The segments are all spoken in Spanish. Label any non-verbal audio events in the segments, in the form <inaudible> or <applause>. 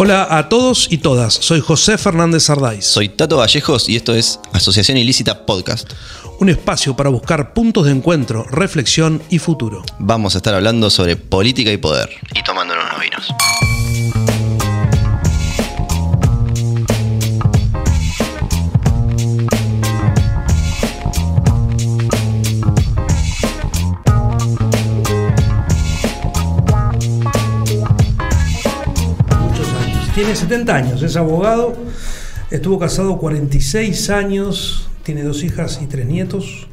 Hola a todos y todas, soy José Fernández Ardáiz. Soy Tato Vallejos y esto es Asociación Ilícita Podcast. Un espacio para buscar puntos de encuentro, reflexión y futuro. Vamos a estar hablando sobre política y poder. Y tomándonos unos vinos. Tiene 70 años, es abogado, estuvo casado 46 años, tiene dos hijas y tres nietos.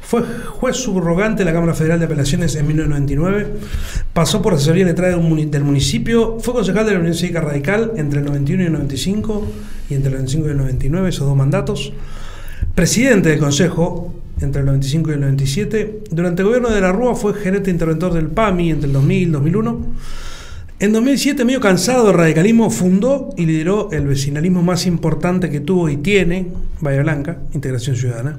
Fue juez subrogante de la Cámara Federal de Apelaciones en 1999. Pasó por asesoría letrada del muni- del municipio. Fue concejal de la Unión Cívica Radical entre el 91 y el 95 y entre el 95 y el 99, esos dos mandatos. Presidente del Consejo entre el 95 y el 97. Durante el gobierno de la Rúa fue gerente interventor del PAMI entre el 2000 y el 2001. En 2007, medio cansado del radicalismo, fundó y lideró el vecinalismo más importante que tuvo y tiene Bahía Blanca, Integración Ciudadana.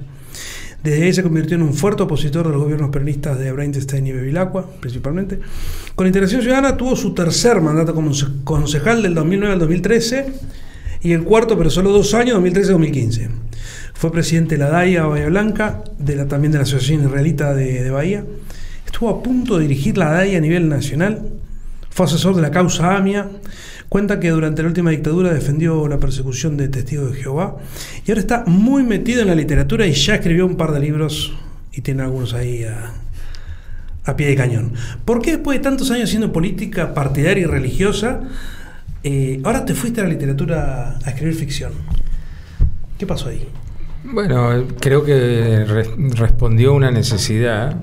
Desde ahí se convirtió en un fuerte opositor de los gobiernos peronistas de Brainstein y Bevilacqua, principalmente. Con Integración Ciudadana tuvo su tercer mandato como conce- concejal del 2009 al 2013 y el cuarto, pero solo dos años, 2013-2015. Fue presidente de la DAIA Bahía Blanca, de también de la Asociación Israelita de, de Bahía. Estuvo a punto de dirigir la DAIA a nivel nacional. Fue asesor de la causa AMIA. Cuenta que durante la última dictadura defendió la persecución de testigos de Jehová. Y ahora está muy metido en la literatura y ya escribió un par de libros y tiene algunos ahí a, a pie de cañón. ¿Por qué después de tantos años haciendo política partidaria y religiosa, eh, ahora te fuiste a la literatura a escribir ficción? ¿Qué pasó ahí? Bueno, creo que re- respondió una necesidad.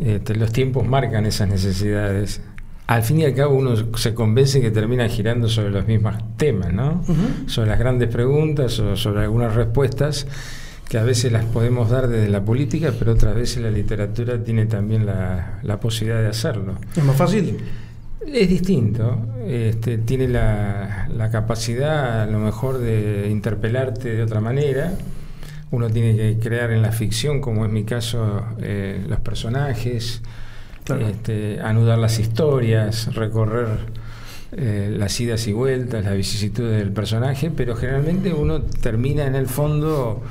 Este, los tiempos marcan esas necesidades. Al fin y al cabo uno se convence que termina girando sobre los mismos temas, ¿no? Sobre las grandes preguntas o sobre algunas respuestas que a veces las podemos dar desde la política, pero otras veces la literatura tiene también la, la posibilidad de hacerlo. ¿Es más fácil? Es distinto, este, tiene la, la capacidad a lo mejor de interpelarte de otra manera. Uno tiene que crear en la ficción, como es mi caso, eh, los personajes, Claro. este, anudar las historias, recorrer eh, las idas y vueltas, las vicisitudes del personaje, pero generalmente uno termina en el fondo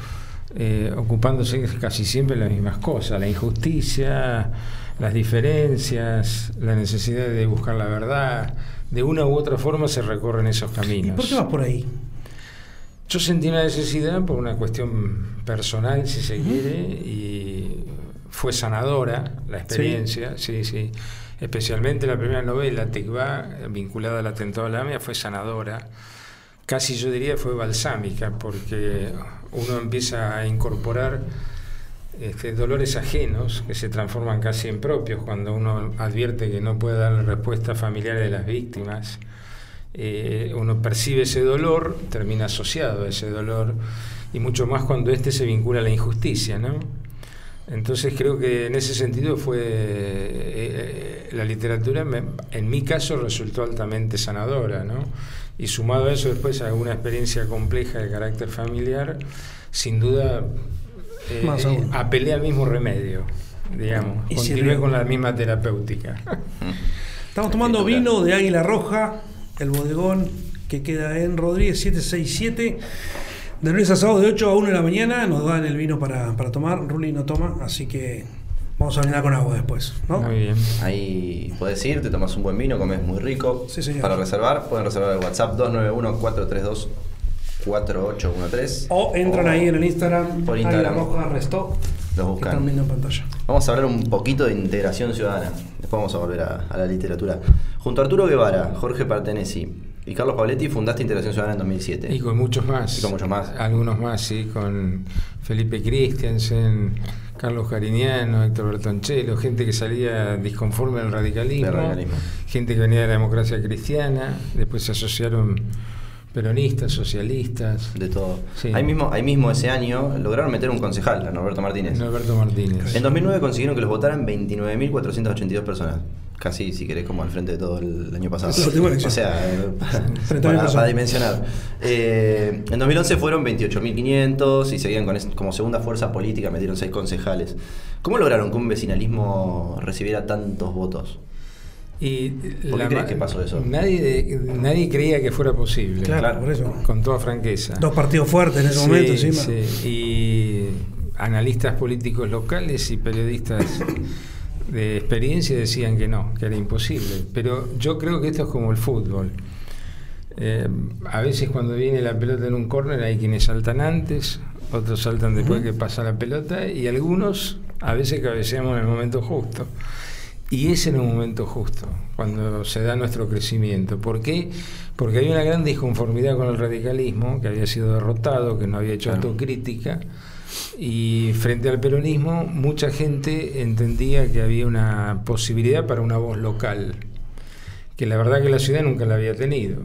eh, ocupándose casi siempre de las mismas cosas, la injusticia, las diferencias, la necesidad de buscar la verdad. De una u otra forma se recorren esos ¿Y caminos. por qué vas por ahí? Yo sentí una necesidad por una cuestión personal, si se quiere, y fue sanadora la experiencia, sí, sí. Especialmente la primera novela, Tikva, vinculada al atentado a la AMIA, fue sanadora. Casi yo diría fue balsámica, porque uno empieza a incorporar este, dolores ajenos que se transforman casi en propios cuando uno advierte que no puede dar respuesta familiar de las víctimas. Eh, uno percibe ese dolor, termina asociado a ese dolor, y mucho más cuando éste se vincula a la injusticia, ¿no? Entonces creo que en ese sentido fue eh, la literatura, me- en mi caso, resultó altamente sanadora, ¿no? Y sumado a eso después a alguna experiencia compleja de carácter familiar, sin duda eh, Más aún. apelé al mismo remedio, digamos, Y continué con la misma terapéutica. Estamos tomando vino de Águila Roja, el bodegón que queda en Rodríguez 767. De lunes a sábado de 8 a 1 de la mañana nos dan el vino para, para tomar. Ruli no toma, así que vamos a brindar con agua después, ¿no? Muy bien. Ahí puedes ir, te tomas un buen vino, comes muy rico. Sí, señor. Para reservar, pueden reservar el WhatsApp 291-432-4813. O entran ahí en el Instagram, Por Instagram. Restó, Los buscan. están viendo en pantalla. Vamos a hablar un poquito de integración ciudadana. Después vamos a volver a, a la literatura. Junto a Arturo Guevara, Jorge Partenesi y Carlos Pabletti fundaste Integración Ciudadana en 2007. Y con muchos más. Y con muchos más. Algunos más, sí, con Felipe Christiansen, Carlos Cariñano, Héctor Bertoncello, gente que salía disconforme del radicalismo, Del radicalismo. gente que venía de la democracia cristiana, después se asociaron peronistas, socialistas, De todo. Sí. Ahí, mismo, ahí mismo ese año lograron meter un concejal, a Norberto Martínez. Norberto Martínez. En 2009 consiguieron que los votaran 29.482 personas. Casi, si querés, como al frente de todo el año pasado. O sea, <laughs> eh, para, 30.000 para- personas. para dimensionar. Eh, en 2011 fueron 28.500 y seguían con es- como segunda fuerza política, metieron seis concejales. ¿Cómo lograron que un vecinalismo recibiera tantos votos? Y ¿Por qué crees que pasó eso? Nadie, nadie creía que fuera posible. Claro, por eso. Con toda franqueza. Dos partidos fuertes en ese Sí, momento encima. sí. Y analistas políticos locales y periodistas de experiencia decían que no, que era imposible. Pero yo creo que esto es como el fútbol. Eh, a veces cuando viene la pelota en un córner hay quienes saltan antes, otros saltan después que pasa la pelota y algunos a veces cabeceamos en el momento justo. Y ese en el momento justo, cuando se da nuestro crecimiento. ¿Por qué? Porque hay una gran disconformidad con el radicalismo, que había sido derrotado, que no había hecho Claro. Y frente al peronismo mucha gente entendía que había una posibilidad para una voz local, que la verdad que la ciudad nunca la había tenido.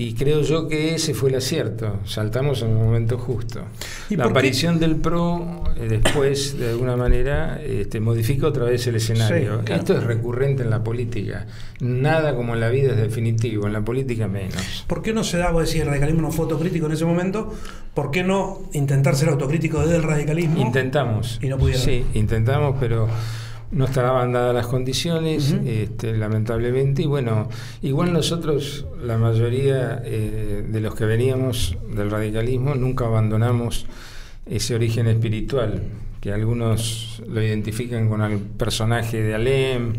Y creo yo que ese fue el acierto, saltamos en el momento justo. ¿Y La qué? aparición del PRO eh, después, de alguna manera, este, modifica otra vez el escenario. Sí, claro. Esto es recurrente en la política. Nada como en la vida es definitivo, en la política menos. ¿Por qué no se da, vos decís, el radicalismo no fue autocrítico en ese momento? ¿Por qué no intentar ser autocrítico desde el radicalismo? Intentamos. Y no pudieron. Sí, intentamos, pero no estaban dadas las condiciones, este, lamentablemente. Y bueno, igual nosotros, la mayoría eh, de los que veníamos del radicalismo, nunca abandonamos ese origen espiritual, que algunos lo identifican con el personaje de Alem.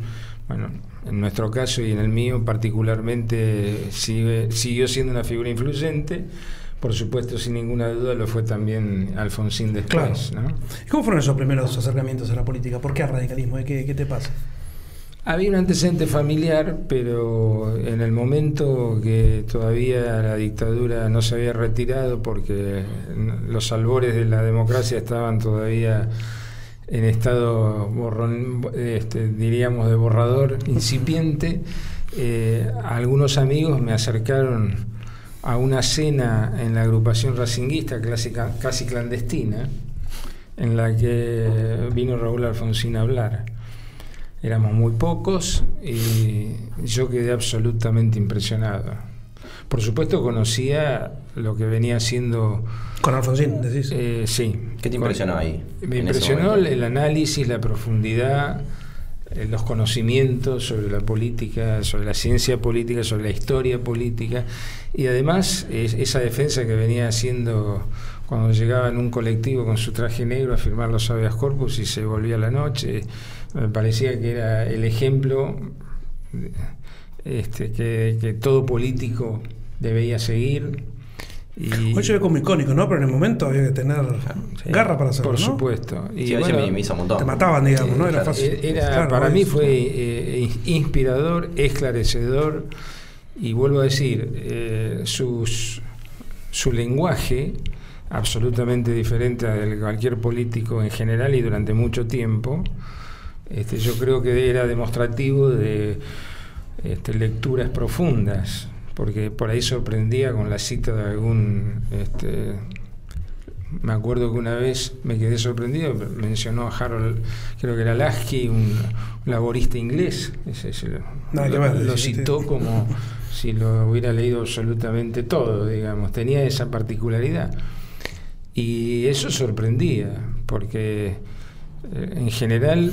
Bueno, en nuestro caso y en el mío particularmente sigue, siguió siendo una figura influyente. Por supuesto, sin ninguna duda lo fue también Alfonsín después. ¿no? ¿Y ¿Cómo fueron esos primeros acercamientos a la política? ¿Por qué al radicalismo? ¿Qué, qué te pasa? Había un antecedente familiar, pero en el momento que todavía la dictadura no se había retirado porque los albores de la democracia estaban todavía en estado borrón, este, diríamos de borrador incipiente, eh, algunos amigos me acercaron a una cena en la agrupación racinguista clásica, casi clandestina, en la que vino Raúl Alfonsín a hablar. Éramos muy pocos y yo quedé absolutamente impresionado. Por supuesto conocía lo que venía haciendo... Con Alfonsín, decís. eh, sí. ¿Qué te impresionó ahí? Me impresionó el análisis, la profundidad, los conocimientos sobre la política, sobre la ciencia política, sobre la historia política y además es- esa defensa que venía haciendo cuando llegaba en un colectivo con su traje negro a firmar los habeas corpus y se volvía a la noche, me parecía que era el ejemplo este, que todo político debía seguir. Y, Hoy se ve como icónico, ¿no? Pero en el momento había que tener Sí, garra para hacerlo, Por ¿no? supuesto. Y Sí, a veces bueno, me minimiza un montón. Te mataban, digamos, ¿no? Era fácil. Eh, Era, Claro, para mí fue eh, in- inspirador, esclarecedor y vuelvo a decir, eh, sus- su lenguaje, absolutamente diferente al de cualquier político en general y durante mucho tiempo, este, yo creo que era demostrativo de este, lecturas profundas, porque por ahí sorprendía con la cita de algún... Este, me acuerdo que una vez me quedé sorprendido, mencionó a Harold, creo que era Lasky, un laborista inglés, ese, ese lo, citó como si lo hubiera leído absolutamente todo, digamos, tenía esa particularidad. Y eso sorprendía, porque eh, en general,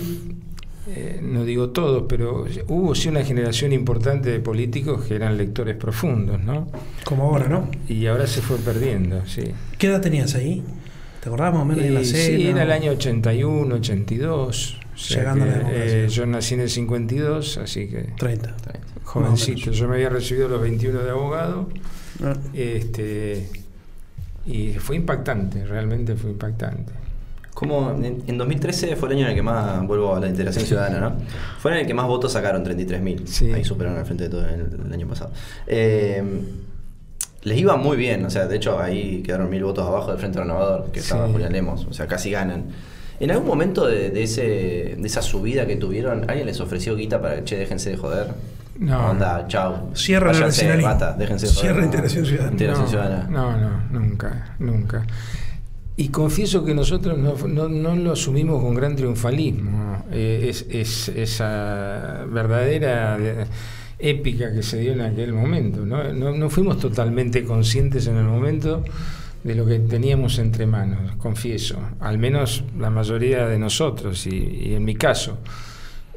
eh, no digo todos, pero hubo sí una generación importante de políticos que eran lectores profundos, ¿no? Como ahora, ¿no? Y ahora se fue perdiendo, sí. ¿Qué edad tenías ahí? ¿Te acordás más o menos de la cena? sí, era el año 81, 82. o sea Llegando a la que, eh, yo nací en el 52, así que 30. jovencito. Yo me había recibido a los 21 de abogado. Ah. Este, y fue impactante, realmente fue impactante. Como en, en 2013 fue el año en el que más, vuelvo a la integración ciudadana, ¿no? Fue en el que más votos sacaron, 33.000. Sí. Ahí superaron al frente de todo el, el año pasado. Eh, les iba muy bien, o sea, de hecho ahí quedaron mil votos abajo del Frente Renovador, que estaba Sí. Julián Lemos, o sea, casi ganan. ¿En algún momento de, de ese, de esa subida que tuvieron, alguien les ofreció guita para, che, déjense de joder? No. Onda, chao. Cierra vecinalismo. basta, déjense de joder. Cierra Integración Ciudadana. Integración no, Ciudadana. No, no, nunca, nunca. Y confieso que nosotros no, no- no lo asumimos con gran triunfalismo. Eh, es, es- esa verdadera eh, épica que se dio en aquel momento. ¿no? No, no fuimos totalmente conscientes en el momento de lo que teníamos entre manos, confieso. Al menos la mayoría de nosotros, y, y en mi caso.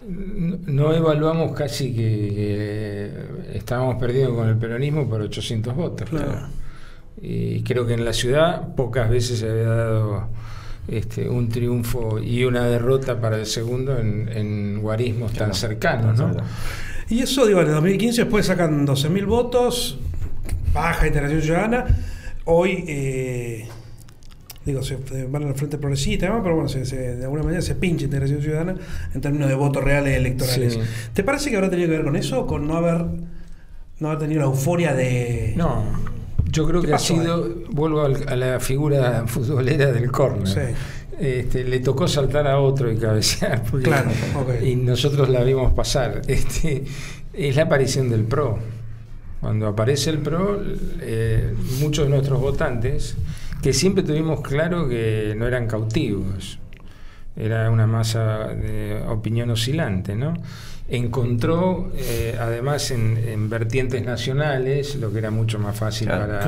no evaluamos casi que, estábamos perdidos con el peronismo por 800 votos. Claro. Y creo que en la ciudad pocas veces se había dado este, un triunfo y una derrota para el segundo en, guarismos tan cercanos. ¿no? Y eso, digo, en el 2015 después sacan 12.000 votos, baja interacción ciudadana. Hoy, eh, digo, se van al frente progresista, pero bueno, de alguna manera se pincha integración ciudadana en términos de votos reales electorales. ¿Te parece que habrá tenido que ver con eso? ¿Con no haber, no haber tenido la euforia de.? No, yo creo que ha sido. Vuelvo a la figura <laughs> futbolera del córner. Este, le tocó saltar a otro y cabecear. <laughs> claro, Y nosotros la vimos pasar. Este, es la aparición del PRO. Cuando aparece el PRO, eh, muchos de nuestros votantes, que siempre tuvimos claro que no eran cautivos, era una masa de opinión oscilante, ¿no? Encontró eh, además en, vertientes nacionales lo que era mucho más fácil para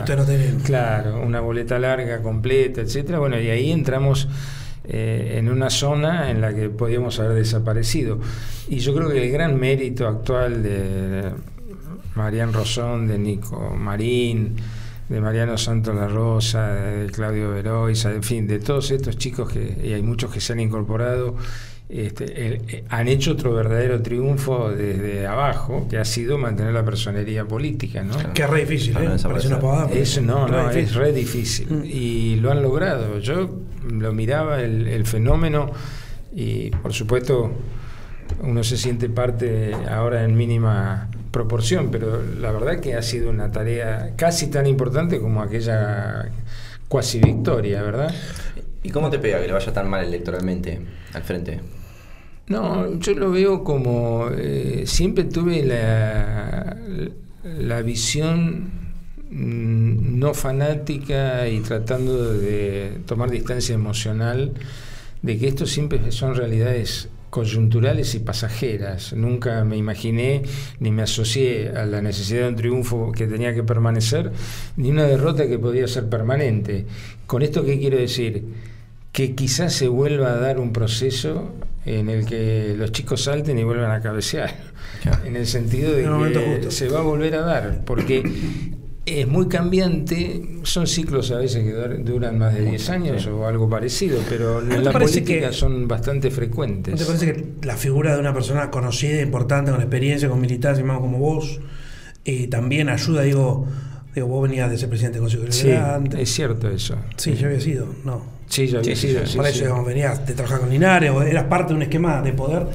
claro una boleta larga completa etcétera bueno y ahí entramos eh, en una zona en la que podíamos haber desaparecido. Y yo creo que el gran mérito actual de Marian Rosón, de Nico Marín, de Mariano Santos La Rosa, de Claudio Veroiza, en fin, de todos estos chicos que y hay muchos que se han incorporado este, eh, han hecho otro verdadero triunfo desde abajo, que ha sido mantener la personería política. ¿no? Que es re difícil, ¿eh? es, no, no, es re difícil. Mm. Y lo han logrado. Yo lo miraba el, fenómeno y, por supuesto, uno se siente parte ahora en mínima proporción, pero la verdad que ha sido una tarea casi tan importante como aquella cuasi victoria, ¿verdad? ¿Y cómo te pega que le vaya tan mal electoralmente al frente? No, yo lo veo como eh, siempre tuve la, la visión mm, no fanática y tratando de tomar distancia emocional de que esto siempre son realidades coyunturales y pasajeras. Nunca me imaginé ni me asocié a la necesidad de un triunfo que tenía que permanecer, ni una derrota que podía ser permanente. ¿Con esto qué quiero decir? Que quizás se vuelva a dar un proceso en el que los chicos salten y vuelvan a cabecear. En el sentido de que se va a volver a dar, porque es muy cambiante, son ciclos a veces que duran más de 10 años o algo parecido, pero en la política son bastante frecuentes. ¿No te parece que la figura de una persona conocida, importante, con experiencia, con militancia, como vos, eh, también ayuda, digo, digo, vos venías de ser presidente del Consejo General sí, Es cierto eso. Sí, ya había sido, no. Sí, ya había sido. por eso venías de trabajar con Linares, o eras parte de un esquema de poder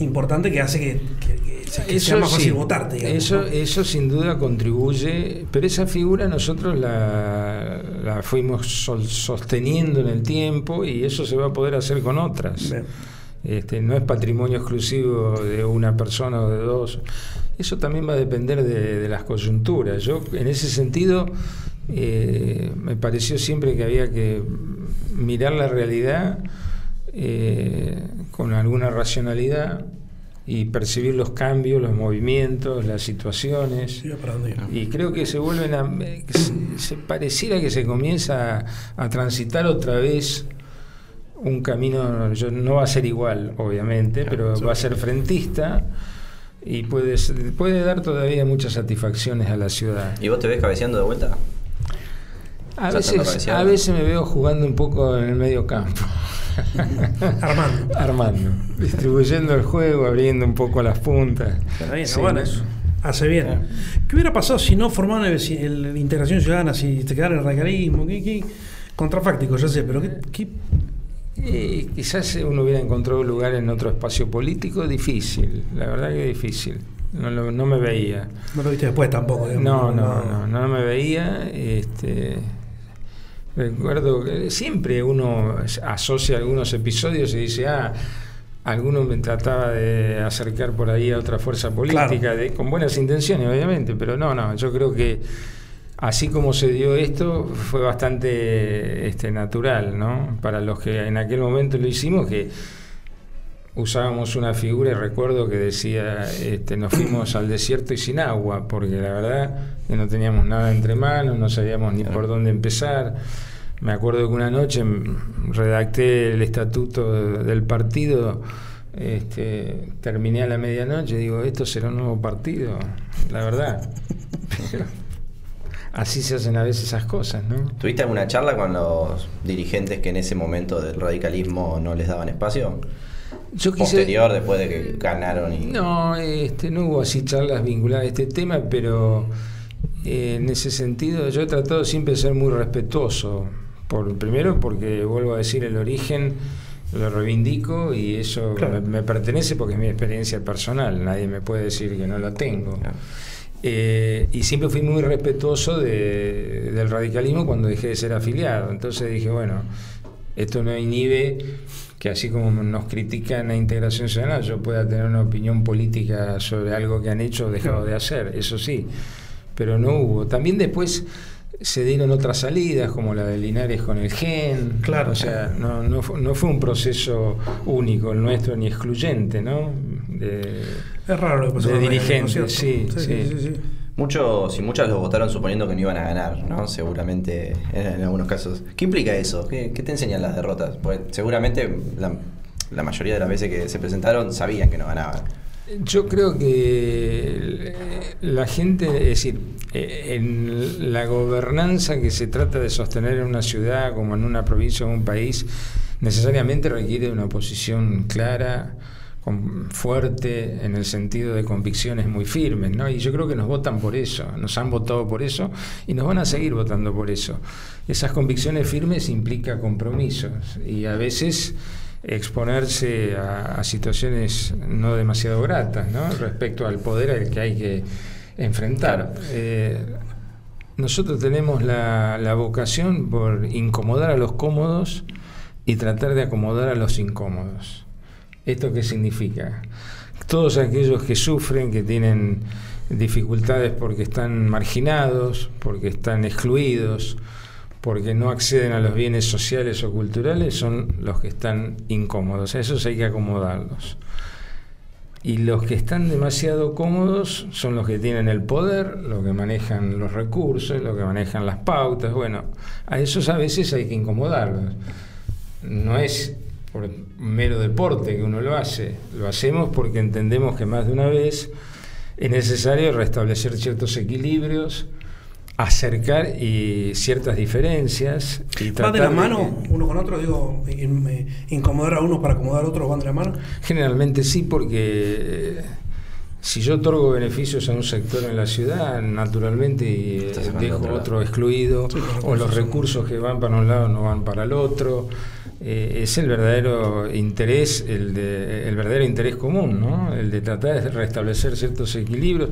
importante que hace que, sea más fácil votarte. eso, eso sin duda contribuye, pero esa figura nosotros la, la, fuimos sosteniendo en el tiempo y eso se va a poder hacer con otras. Este, no es patrimonio exclusivo de una persona o de dos. Eso también va a depender de, de las coyunturas. Yo, en ese sentido, eh, me pareció siempre que había que mirar la realidad eh, con alguna racionalidad y percibir los cambios, los movimientos, las situaciones. y creo que se vuelven a. Se, pareciera que se comienza a, transitar otra vez un camino. no va a ser igual, obviamente, pero va a ser frentista y puede, puede dar todavía muchas satisfacciones a la ciudad. ¿Y vos te ves cabeceando de vuelta? A veces, a veces me veo jugando un poco en el medio campo. <laughs> Armando. Armando. Distribuyendo el juego, abriendo un poco las puntas. bueno, eso. Hace bien. ¿Qué hubiera pasado si no formaban la integración ciudadana, si te quedara el radicalismo? ¿Qué, Contrafáctico, ya sé, pero ¿qué, eh, quizás uno hubiera encontrado un lugar en otro espacio político difícil, la verdad que difícil. No, no me veía. No lo viste después tampoco. no, no, no, no, no me veía. Este, Recuerdo que siempre uno asocia algunos episodios y dice, ah, alguno me trataba de acercar por ahí a otra fuerza política, de, con buenas intenciones, obviamente, pero no, no, yo creo que así como se dio esto, fue bastante este, natural, ¿no? Para los que en aquel momento lo hicimos, que usábamos una figura y recuerdo que decía, este, nos fuimos al desierto y sin agua, porque la verdad que no teníamos nada entre manos, no sabíamos ni por dónde empezar. Me acuerdo que una noche redacté el estatuto del partido Este, terminé a la medianoche digo, esto será un nuevo partido, la verdad. así se hacen a veces esas cosas, ¿no? ¿Tuviste alguna charla con los dirigentes que en ese momento del radicalismo no les daban espacio? Yo quise... Posterior, después de que ganaron y... No, este, no hubo así charlas vinculadas a este tema, pero eh, en ese sentido yo he tratado siempre de ser muy respetuoso. Por, primero porque, vuelvo a decir, el origen lo reivindico y eso me, pertenece porque es mi experiencia personal, nadie me puede decir que no la tengo. Eh, y siempre fui muy respetuoso de, del radicalismo cuando dejé de ser afiliado. Entonces dije, bueno, esto no inhibe que así como nos critican la integración ciudadana, yo pueda tener una opinión política sobre algo que han hecho o dejado de hacer, eso sí, pero no hubo. También después se dieron otras salidas, como la de Linares con el GEN. Claro. O sea, no, no, fue un proceso único el nuestro ni excluyente, ¿no? es raro lo que pasó de dirigentes, sí, sí, sí, Muchos y muchas lo votaron suponiendo que no iban a ganar, ¿no? Seguramente en, algunos casos. ¿Qué implica eso? ¿Qué, te enseñan las derrotas? Pues seguramente la, la mayoría de las veces que se presentaron sabían que no ganaban. Yo creo que la gente, es decir, eh, en la gobernanza que se trata de sostener en una ciudad como en una provincia o un país, necesariamente requiere una posición clara, fuerte, en el sentido de convicciones muy firmes, ¿no? Y yo creo que nos votan por eso, nos han votado por eso y nos van a seguir votando por eso. Esas convicciones firmes implican compromisos y a veces exponerse a, situaciones no demasiado gratas ¿no? respecto al poder al que hay que enfrentar. Eh, nosotros tenemos la, la, vocación por incomodar a los cómodos y tratar de acomodar a los incómodos. ¿Esto qué significa? Todos aquellos que sufren, que tienen dificultades porque están marginados, porque están excluidos, porque no acceden a los bienes sociales o culturales son los que están incómodos. A esos hay que acomodarlos. Y los que están demasiado cómodos son los que tienen el poder, los que manejan los recursos, los que manejan las pautas. Bueno, a esos a veces hay que incomodarlos. No es por mero deporte que uno lo hace, lo hacemos porque entendemos que más de una vez es necesario restablecer ciertos equilibrios acercar y ciertas diferencias. Y ¿Va de la mano uno con otro? Digo, incomodar a uno para acomodar a otro, ¿van de la mano? Generalmente sí, porque eh, si yo otorgo beneficios a un sector en la ciudad, naturalmente eh, dejo otro, excluido, o los recursos que van para un lado no van para el otro. Eh, es el verdadero interés, el, de, el verdadero interés común, ¿no? el de tratar de restablecer ciertos equilibrios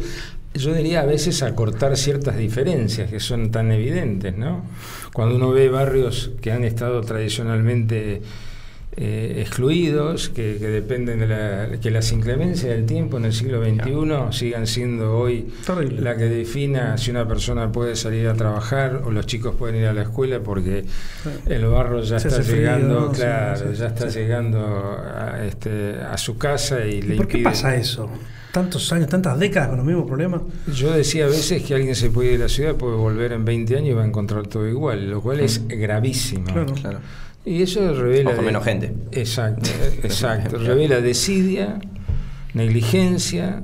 yo diría a veces acortar ciertas diferencias que son tan evidentes, ¿no? Cuando uno ve barrios que han estado tradicionalmente eh, excluidos, que, dependen de la, que las inclemencias del tiempo en el siglo XXI sigan siendo hoy la que defina si una persona puede salir a trabajar o los chicos pueden ir a la escuela porque el barro ya está llegando, claro, ya está llegando a, este, a su casa y, le ¿Por qué pasa eso? tantos años, tantas décadas con los mismos problemas. Yo decía a veces que alguien se puede ir de la ciudad, puede volver en 20 años y va a encontrar todo igual, lo cual es gravísimo. Claro. Y eso revela. Menos gente. Exacto, <laughs> exacto. revela desidia, negligencia,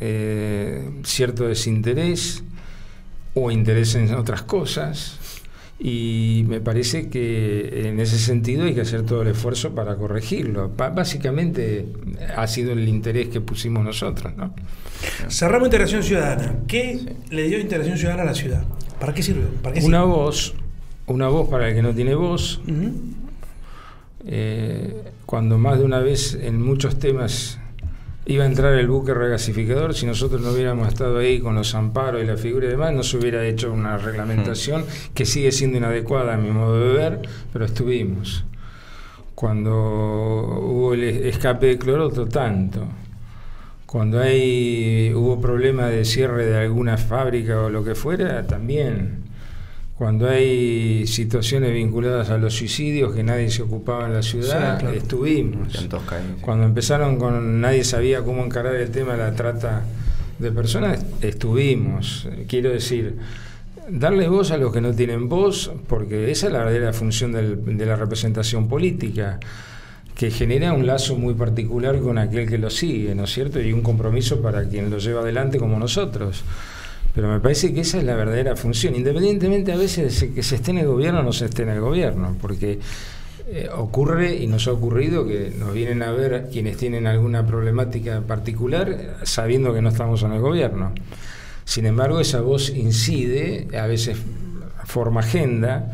eh, cierto desinterés o interés en otras cosas y me parece que en ese sentido hay que hacer todo el esfuerzo para corregirlo. básicamente ha sido el interés que pusimos nosotros. ¿no? Cerramos Integración Ciudadana. ¿Qué le dio Integración Ciudadana a la ciudad? ¿Para qué sirvió? una voz, una voz para el que no tiene voz. Eh, cuando más de una vez en muchos temas iba a entrar el buque regasificador, si nosotros no hubiéramos estado ahí con los amparos y la figura y demás, no se hubiera hecho una reglamentación hmm. que sigue siendo inadecuada a mi modo de ver, pero estuvimos. Cuando hubo el escape de cloroto, tanto. Cuando hay, hubo problema de cierre de alguna fábrica o lo que fuera, también cuando hay situaciones vinculadas a los suicidios que nadie se ocupaba en la ciudad, estuvimos. Cuando empezaron con nadie sabía cómo encarar el tema de la trata de personas, estuvimos. Quiero decir, darle voz a los que no tienen voz, porque esa es la verdadera función de la representación política que genera un lazo muy particular con aquel que lo sigue, ¿no es cierto? Y un compromiso para quien lo lleva adelante como nosotros. Pero me parece que esa es la verdadera función, independientemente a veces de que se esté en el gobierno o no se esté en el gobierno, porque eh, ocurre y nos ha ocurrido que nos vienen a ver quienes tienen alguna problemática particular sabiendo que no estamos en el gobierno. Sin embargo, esa voz incide, a veces forma agenda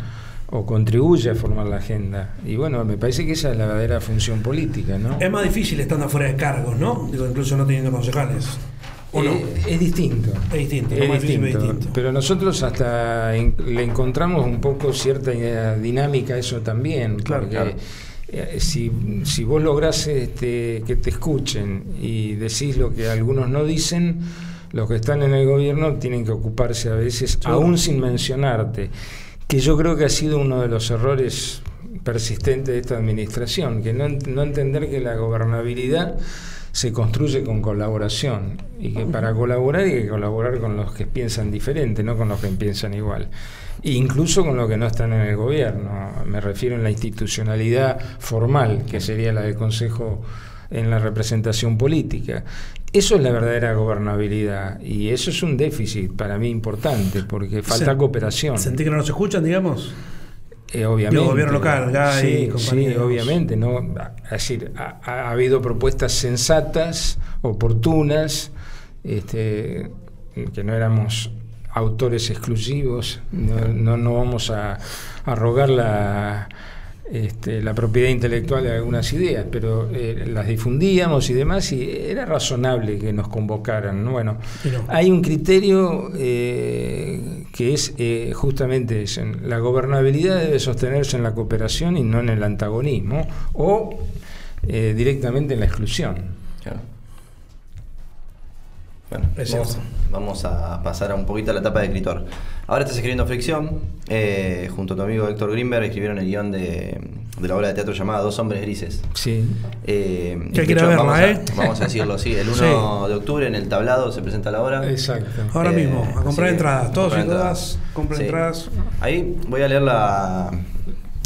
o contribuye a formar la agenda. Y bueno, me parece que esa es la verdadera función política, ¿no? Es más difícil estando afuera de cargos, ¿no? Digo, incluso no teniendo concejales. ¿O no? Eh, es distinto. Es distinto, Es distinto. distinto. Pero nosotros hasta en- le encontramos un poco cierta eh, dinámica a eso también. Claro, porque claro. eh, si, si vos lográs este, que te escuchen y decís lo que algunos no dicen, los que están en el gobierno tienen que ocuparse a veces, Seguro. aún sin mencionarte. Que yo creo que ha sido uno de los errores persistentes de esta administración, que no, ent- no entender que la gobernabilidad se construye con colaboración y que para colaborar hay que colaborar con los que piensan diferente, no con los que piensan igual. E incluso con los que no están en el gobierno. Me refiero en la institucionalidad formal, que sería la del Consejo en la representación política. Eso es la verdadera gobernabilidad y eso es un déficit para mí importante porque falta cooperación. ¿Sentí que no nos escuchan, digamos? Eh, obviamente. Digo, gobierno local, GAI, sí, sí, obviamente. ¿no? Es decir, ha, ha habido propuestas sensatas, oportunas, este, que no éramos autores exclusivos, no, no, no vamos a, a rogar la, este, la propiedad intelectual de algunas ideas, pero eh, las difundíamos y demás, y era razonable que nos convocaran. ¿no? Bueno, hay un criterio eh, que es eh, justamente ese, la gobernabilidad debe sostenerse en la cooperación y no en el antagonismo o eh, directamente en la exclusión. Claro. Bueno, vamos, a pasar a un poquito a la etapa de escritor. Ahora estás escribiendo Fricción. eh, junto a tu amigo Héctor Grimberg escribieron el guion de, de la obra de teatro llamada Dos Hombres Grises. Sí. Eh, Que hecho, verla, vamos, a, ¿eh? vamos a decirlo así. El <laughs> 1 Sí. de octubre en el tablado se presenta la obra. Exacto. Ahora Eh, mismo, a comprar entradas. Todos y todas, entradas. compren Sí. entradas. Ahí voy a leer la,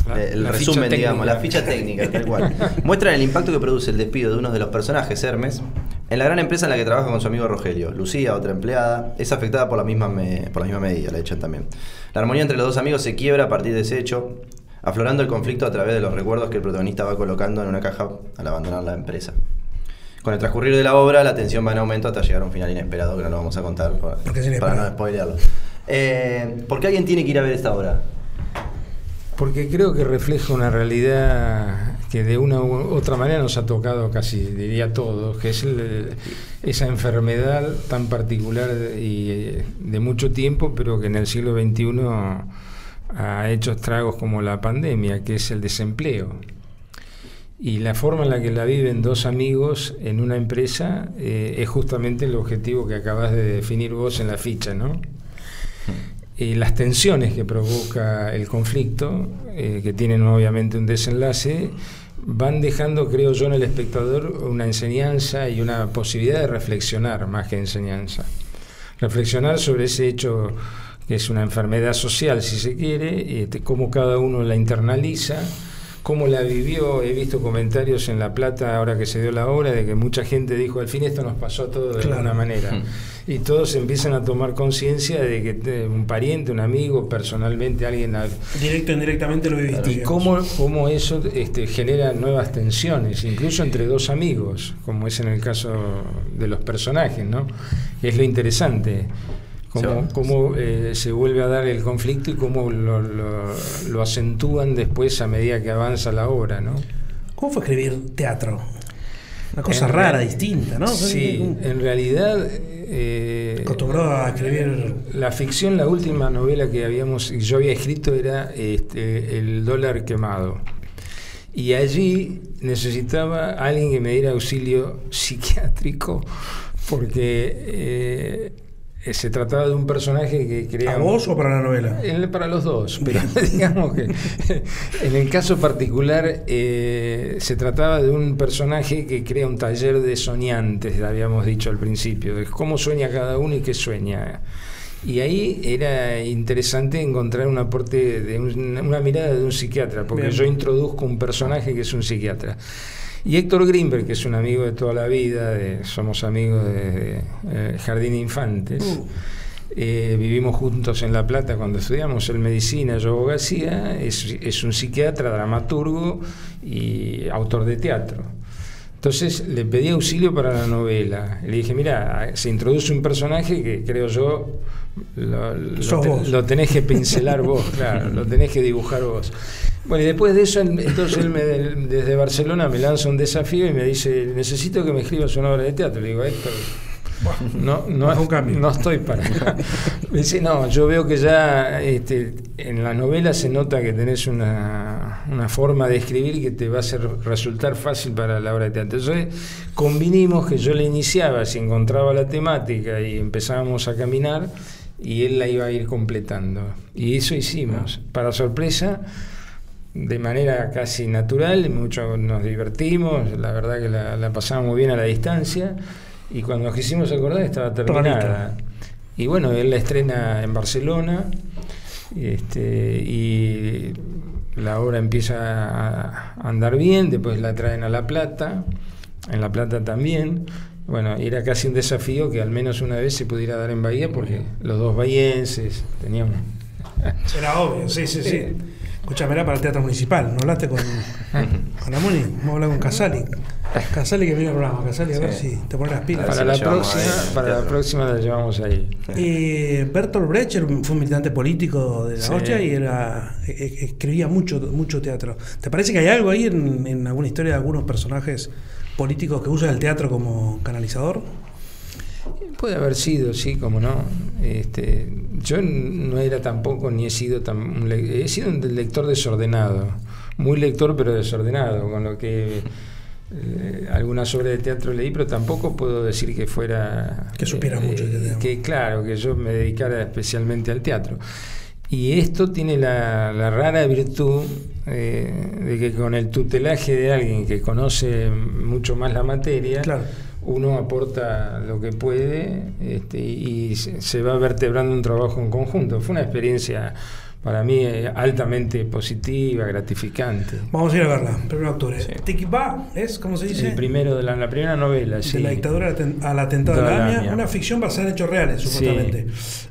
La- el la resumen, digamos, la ficha técnica, tal cual. <laughs> Muestran el impacto que produce el despido de uno de los personajes, Hermes, en la gran empresa en la que trabaja con su amigo Rogelio. Lucía, otra empleada, es afectada por la misma, me- por la misma medida, la echan también. La armonía entre los dos amigos se quiebra a partir de ese hecho, aflorando el conflicto a través de los recuerdos que el protagonista va colocando en una caja al abandonar la empresa. Con el transcurrir de la obra, la tensión va en aumento hasta llegar a un final inesperado que no lo vamos a contar para no spoilearlo. Eh, ¿Por qué alguien tiene que ir a ver esta obra? Porque creo que refleja una realidad que de una u otra manera nos ha tocado casi, diría todos, que es el- esa enfermedad tan particular y eh, de mucho tiempo, pero que en el siglo XXI ha hecho estragos como la pandemia, que es el desempleo. Y la forma en la que la viven dos amigos en una empresa eh, es justamente el objetivo que acabas de definir vos en la ficha, ¿no? Y las tensiones que provoca el conflicto, eh, que tienen obviamente un desenlace, van dejando, creo yo, en el espectador una enseñanza y una posibilidad de reflexionar más que enseñanza. Reflexionar sobre ese hecho que es una enfermedad social, si se quiere, este, cómo cada uno la internaliza, cómo la vivió. He visto comentarios en La Plata, ahora que se dio la obra, de que mucha gente dijo, al fin esto nos pasó a todos de Claro. alguna manera. Mm. Y todos empiezan a tomar conciencia de que eh, un pariente, un amigo, personalmente alguien... ha- Directo o indirectamente lo viviste. Y cómo, cómo eso este, genera nuevas tensiones, incluso entre dos amigos, como es en el caso de los personajes, ¿no? Es lo interesante, cómo, Sí. cómo, eh, se vuelve a dar el conflicto y cómo lo, lo- lo acentúan después a medida que avanza la obra, ¿no? ¿Cómo fue escribir teatro? Una cosa En rara, distinta, ¿no? Sí, en realidad... eh, Acostumbrado a escribir. La ficción, la última novela que habíamos, yo había escrito era este, El dólar quemado. Y allí necesitaba alguien que me diera auxilio psiquiátrico, porque eh, se trataba de un personaje que crea... ¿A vos o para la novela? En- para los dos, pero <laughs> digamos que en el caso particular eh, se trataba de un personaje que crea un taller de soñantes, habíamos dicho al principio, de cómo sueña cada uno y qué sueña. Y ahí era interesante encontrar un aporte, de una mirada de un psiquiatra, porque yo introduzco un personaje que es un psiquiatra. Y Héctor Greenberg, que es un amigo de toda la vida, somos amigos de, eh, Jardín Infantes. Uh. Eh, vivimos juntos en La Plata cuando estudiamos en medicina, yo abogacía, es, es un psiquiatra, dramaturgo y autor de teatro. Entonces le pedí auxilio para la novela. Le dije, mira, se introduce un personaje que creo yo lo, tenés que pincelar vos, <laughs> claro, lo tenés que dibujar vos. Bueno, y después de eso, entonces él me, desde Barcelona me lanza un desafío y me dice, necesito que me escribas una obra de teatro. Le digo, Héctor, no, no, no estoy para. Me dice, no, yo veo que ya este, en la novela se nota que tenés una, una, forma de escribir que te va a hacer resultar fácil para la obra de teatro. Entonces, convinimos que yo le iniciaba, si encontraba la temática y empezábamos a caminar, y él la iba a ir completando. Y eso hicimos. Para sorpresa, de manera casi natural, mucho nos divertimos, la verdad que la, la pasamos muy bien a la distancia y cuando nos quisimos acordar estaba terminada. Y bueno, él la estrena en Barcelona este, y la obra empieza a andar bien, después la traen a La Plata, en La Plata también. Bueno, era casi un desafío que al menos una vez se pudiera dar en Bahía porque los dos bahienses teníamos... Era obvio, sí, sí, sí. Escuchame, era para el Teatro Municipal, ¿no hablaste con, <laughs> con Amoni? Vamos a hablar con Casali. Casale que viene el programa, Casale, a ver si te pones las pilas. Para, la próxima, para la próxima la llevamos ahí. Y Bertolt Brecht fue un militante político de la sí. y era, e, e, escribía mucho, mucho teatro. ¿Te parece que hay algo ahí en, en alguna historia de algunos personajes políticos que usan el teatro como canalizador? Puede haber sido, sí, como no. Este, yo no era tampoco ni he sido tan he sido un lector desordenado, muy lector pero desordenado, con lo que eh, algunas obras de teatro leí, pero tampoco puedo decir que fuera... Que supiera eh, mucho. Que claro, que yo me dedicara especialmente al teatro. Y esto tiene la, rara virtud eh, de que con el tutelaje de alguien que conoce mucho más la materia, uno aporta lo que puede este, y se va vertebrando un trabajo en conjunto. Fue una experiencia para mí es altamente positiva, gratificante. Vamos a ir a verla, primero octubre. Sí. es, ¿cómo se dice? El primero de la, primera novela, De la dictadura al atentado de la AMIA, una ficción basada en hechos reales, supuestamente.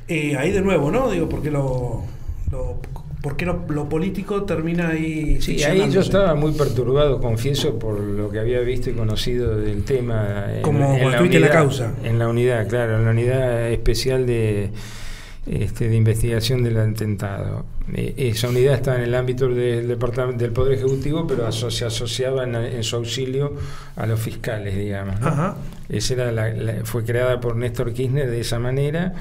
Eh, ahí de nuevo, ¿no? Digo, porque lo, lo ¿Por qué lo, político termina ahí? Sí, ahí yo estaba muy perturbado, confieso, por lo que había visto y conocido del tema. Como en, la, unidad, la causa. En la unidad, claro, en la unidad especial de este, de investigación del atentado. Eh, esa unidad está en el ámbito del, departamento, del Poder Ejecutivo, pero se asociaba en, su auxilio a los fiscales, digamos. Esa era fue creada por Néstor Kirchner de esa manera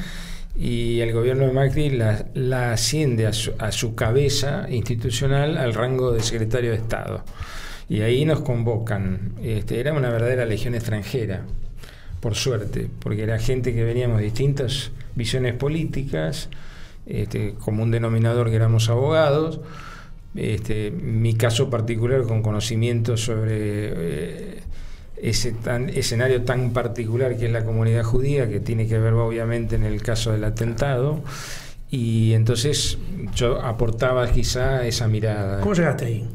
y el gobierno de Macri la, asciende a su, a su, cabeza institucional al rango de secretario de Estado. Y ahí nos convocan. Este, era una verdadera legión extranjera, por suerte, porque era gente que veníamos de distintas visiones políticas, este, como un denominador que éramos abogados, este, mi caso particular con conocimiento sobre eh, ese tan, escenario tan particular que es la comunidad judía, que tiene que ver obviamente en el caso del atentado, y entonces yo aportaba quizá esa mirada. ¿Cómo llegaste ahí?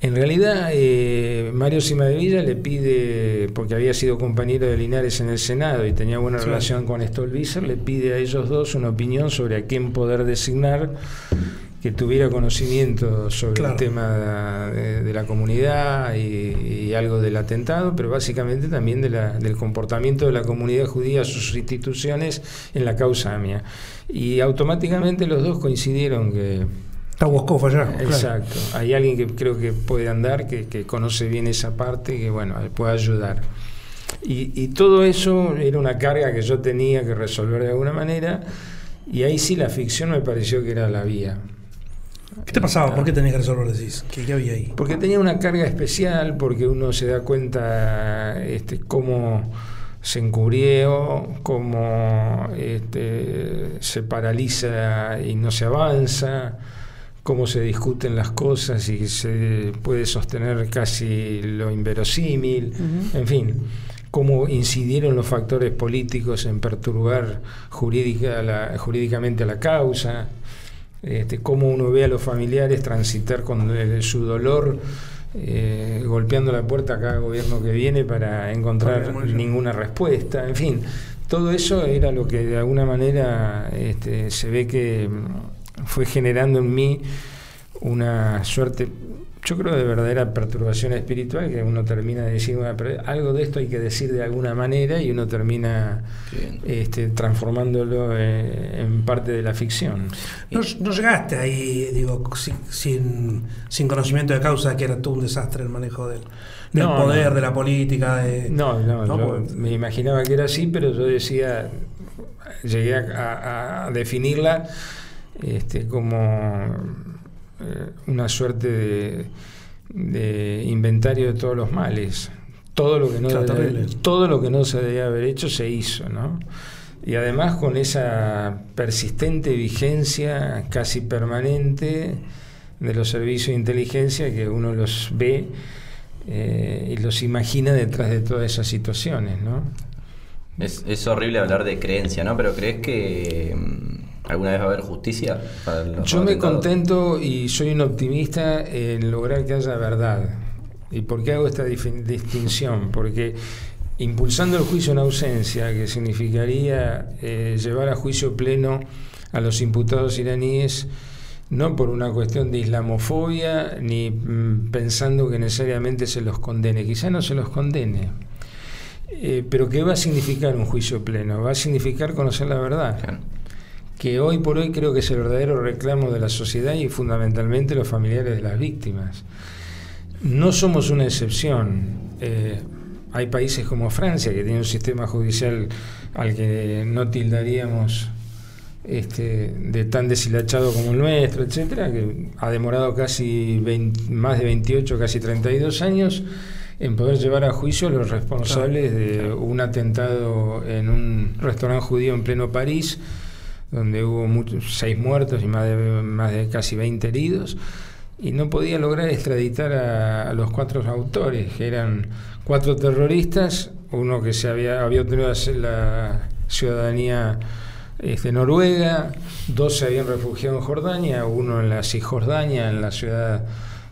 En realidad, eh, Mario Cimadevilla le pide, porque había sido compañero de Linares en el Senado y tenía buena relación con Stolbizer, le pide a ellos dos una opinión sobre a quién poder designar que tuviera conocimiento sobre el tema de, la comunidad y, algo del atentado, pero básicamente también de la, del comportamiento de la comunidad judía, sus instituciones en la causa AMIA. Y automáticamente los dos coincidieron que Está allá. Exacto. Hay alguien que creo que puede andar, que, conoce bien esa parte, que bueno, puede ayudar. Y, todo eso era una carga que yo tenía que resolver de alguna manera, y ahí sí la ficción me pareció que era la vía. ¿Qué te pasaba? ¿Por qué tenías que resolver, decís? ¿Qué, había ahí? Porque tenía una carga especial, porque uno se da cuenta este, cómo se encubrió, cómo este, se paraliza y no se avanza cómo se discuten las cosas y se puede sostener casi lo inverosímil, en fin, cómo incidieron los factores políticos en perturbar jurídica, la, jurídicamente la causa, este, cómo uno ve a los familiares transitar con su dolor, eh, golpeando la puerta a cada gobierno que viene para encontrar ninguna respuesta, en fin, todo eso era lo que de alguna manera este, se ve que fue generando en mí una suerte yo creo de verdadera perturbación espiritual que uno termina de decir, algo de esto hay que decir de alguna manera y uno termina este, transformándolo eh, en, parte de la ficción. No, llegaste ahí, digo, sin, sin, conocimiento de causa que era todo un desastre el manejo del, poder, de la política. no, no, me imaginaba que era así, pero yo decía, llegué a, definirla este, como eh, una suerte de, inventario de todos los males. Todo lo, que no todo lo que no se debía haber hecho se hizo, ¿no? Y además con esa persistente vigencia casi permanente de los servicios de inteligencia que uno los ve eh, y los imagina detrás de todas esas situaciones, ¿no? Es, es horrible hablar de creencia, ¿no? Pero ¿crees que mm, ¿Alguna vez va a haber justicia para los Yo me contento y soy un optimista en lograr que haya verdad. ¿Y por qué hago esta distinción? Porque impulsando el juicio en ausencia, que significaría eh, llevar a juicio pleno a los imputados iraníes, no por una cuestión de islamofobia, ni mm, pensando que necesariamente se los condene, quizá no se los condene. Eh, pero ¿qué va a significar un juicio pleno? Va a significar conocer la verdad que hoy por hoy creo que es el verdadero reclamo de la sociedad y fundamentalmente los familiares de las víctimas. No somos una excepción. Eh, hay países como Francia que tiene un sistema judicial al que no tildaríamos este, de tan deshilachado como el nuestro, etcétera, que ha demorado casi más de 28, casi 32 años en poder llevar a juicio a los responsables de un atentado en un restaurante judío en pleno París donde hubo muchos, seis muertos y más de, más de casi 20 heridos, y no podía lograr extraditar a, los cuatro autores, que eran cuatro terroristas, uno que se había, había obtenido la ciudadanía este, noruega, dos se habían refugiado en Jordania, uno en la Cisjordania, en la ciudad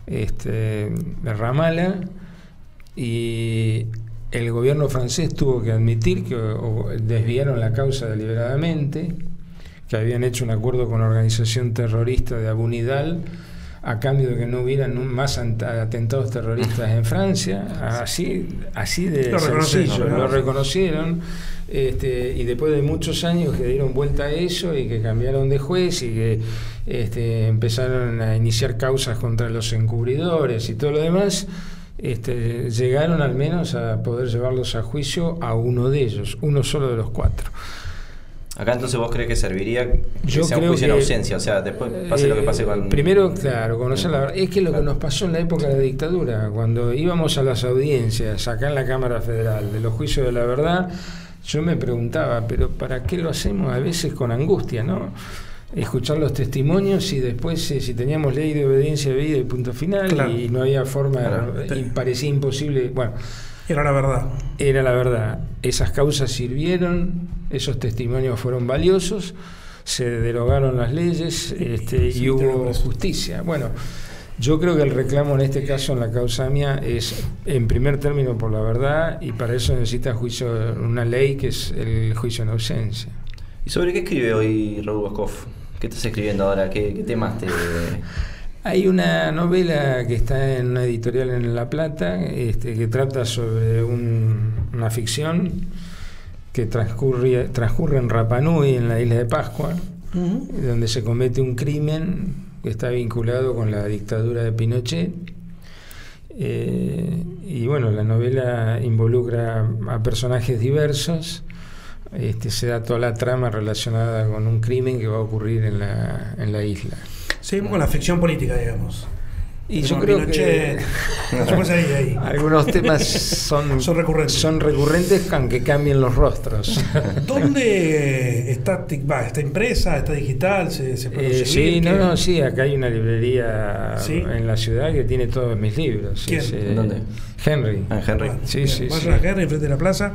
este, de Ramallah, y el gobierno francés tuvo que admitir que desviaron la causa deliberadamente, que habían hecho un acuerdo con la organización terrorista de Abu Nidal a cambio de que no hubieran más atentados terroristas en Francia, así, así de lo sencillo, lo reconocieron, este, y después de muchos años que dieron vuelta a eso y que cambiaron de juez y que este, empezaron a iniciar causas contra los encubridores y todo lo demás, este, llegaron al menos a poder llevarlos a juicio a uno de ellos, uno solo de los cuatro. Acá entonces vos crees que serviría que Yo sea un juicio en ausencia, o sea, después pase lo que pase con... Primero, claro, conocer la verdad. Es que lo que nos pasó en la época de la dictadura, cuando íbamos a las audiencias acá en la Cámara Federal de los juicios de la verdad, yo me preguntaba, pero ¿para qué lo hacemos a veces con angustia, no? Escuchar los testimonios y después eh, si teníamos ley de obediencia de vida y punto final y no había forma, y parecía imposible, bueno... Era la verdad. Era la verdad. Esas causas sirvieron, esos testimonios fueron valiosos, se derogaron las leyes este, y hubo justicia. Bueno, yo creo que el reclamo en este caso, en la causa mía, es en primer término por la verdad y para eso necesita juicio, una ley que es el juicio en ausencia. ¿Y sobre qué escribe hoy Raúl Boscoff? ¿Qué estás escribiendo ahora? ¿Qué, qué temas te...? Hay una novela que está en una editorial en La Plata este, que trata sobre una ficción que transcurre, transcurre en Rapanui, en la isla de Pascua, donde se comete un crimen que está vinculado con la dictadura de Pinochet. Eh, y bueno, la novela involucra a personajes diversos. Este, se da toda la trama relacionada con un crimen que va a ocurrir en la, en la isla. Seguimos con la ficción política, digamos. Y yo creo Pinochet. que <laughs> ahí, ahí. algunos temas <laughs> son, Son recurrentes. son recurrentes aunque cambien los rostros. <laughs> ¿Dónde está, tic- va, está impresa, está digital? ¿Se, se puede Eh, sí, no, no, sí, acá hay una librería ¿Sí? en la ciudad que tiene todos mis libros. ¿Quién? Eh, ¿Dónde? Henry. Ah, Henry. Bueno, Sí, bien, sí, Vayan sí. a Henry, enfrente de la plaza,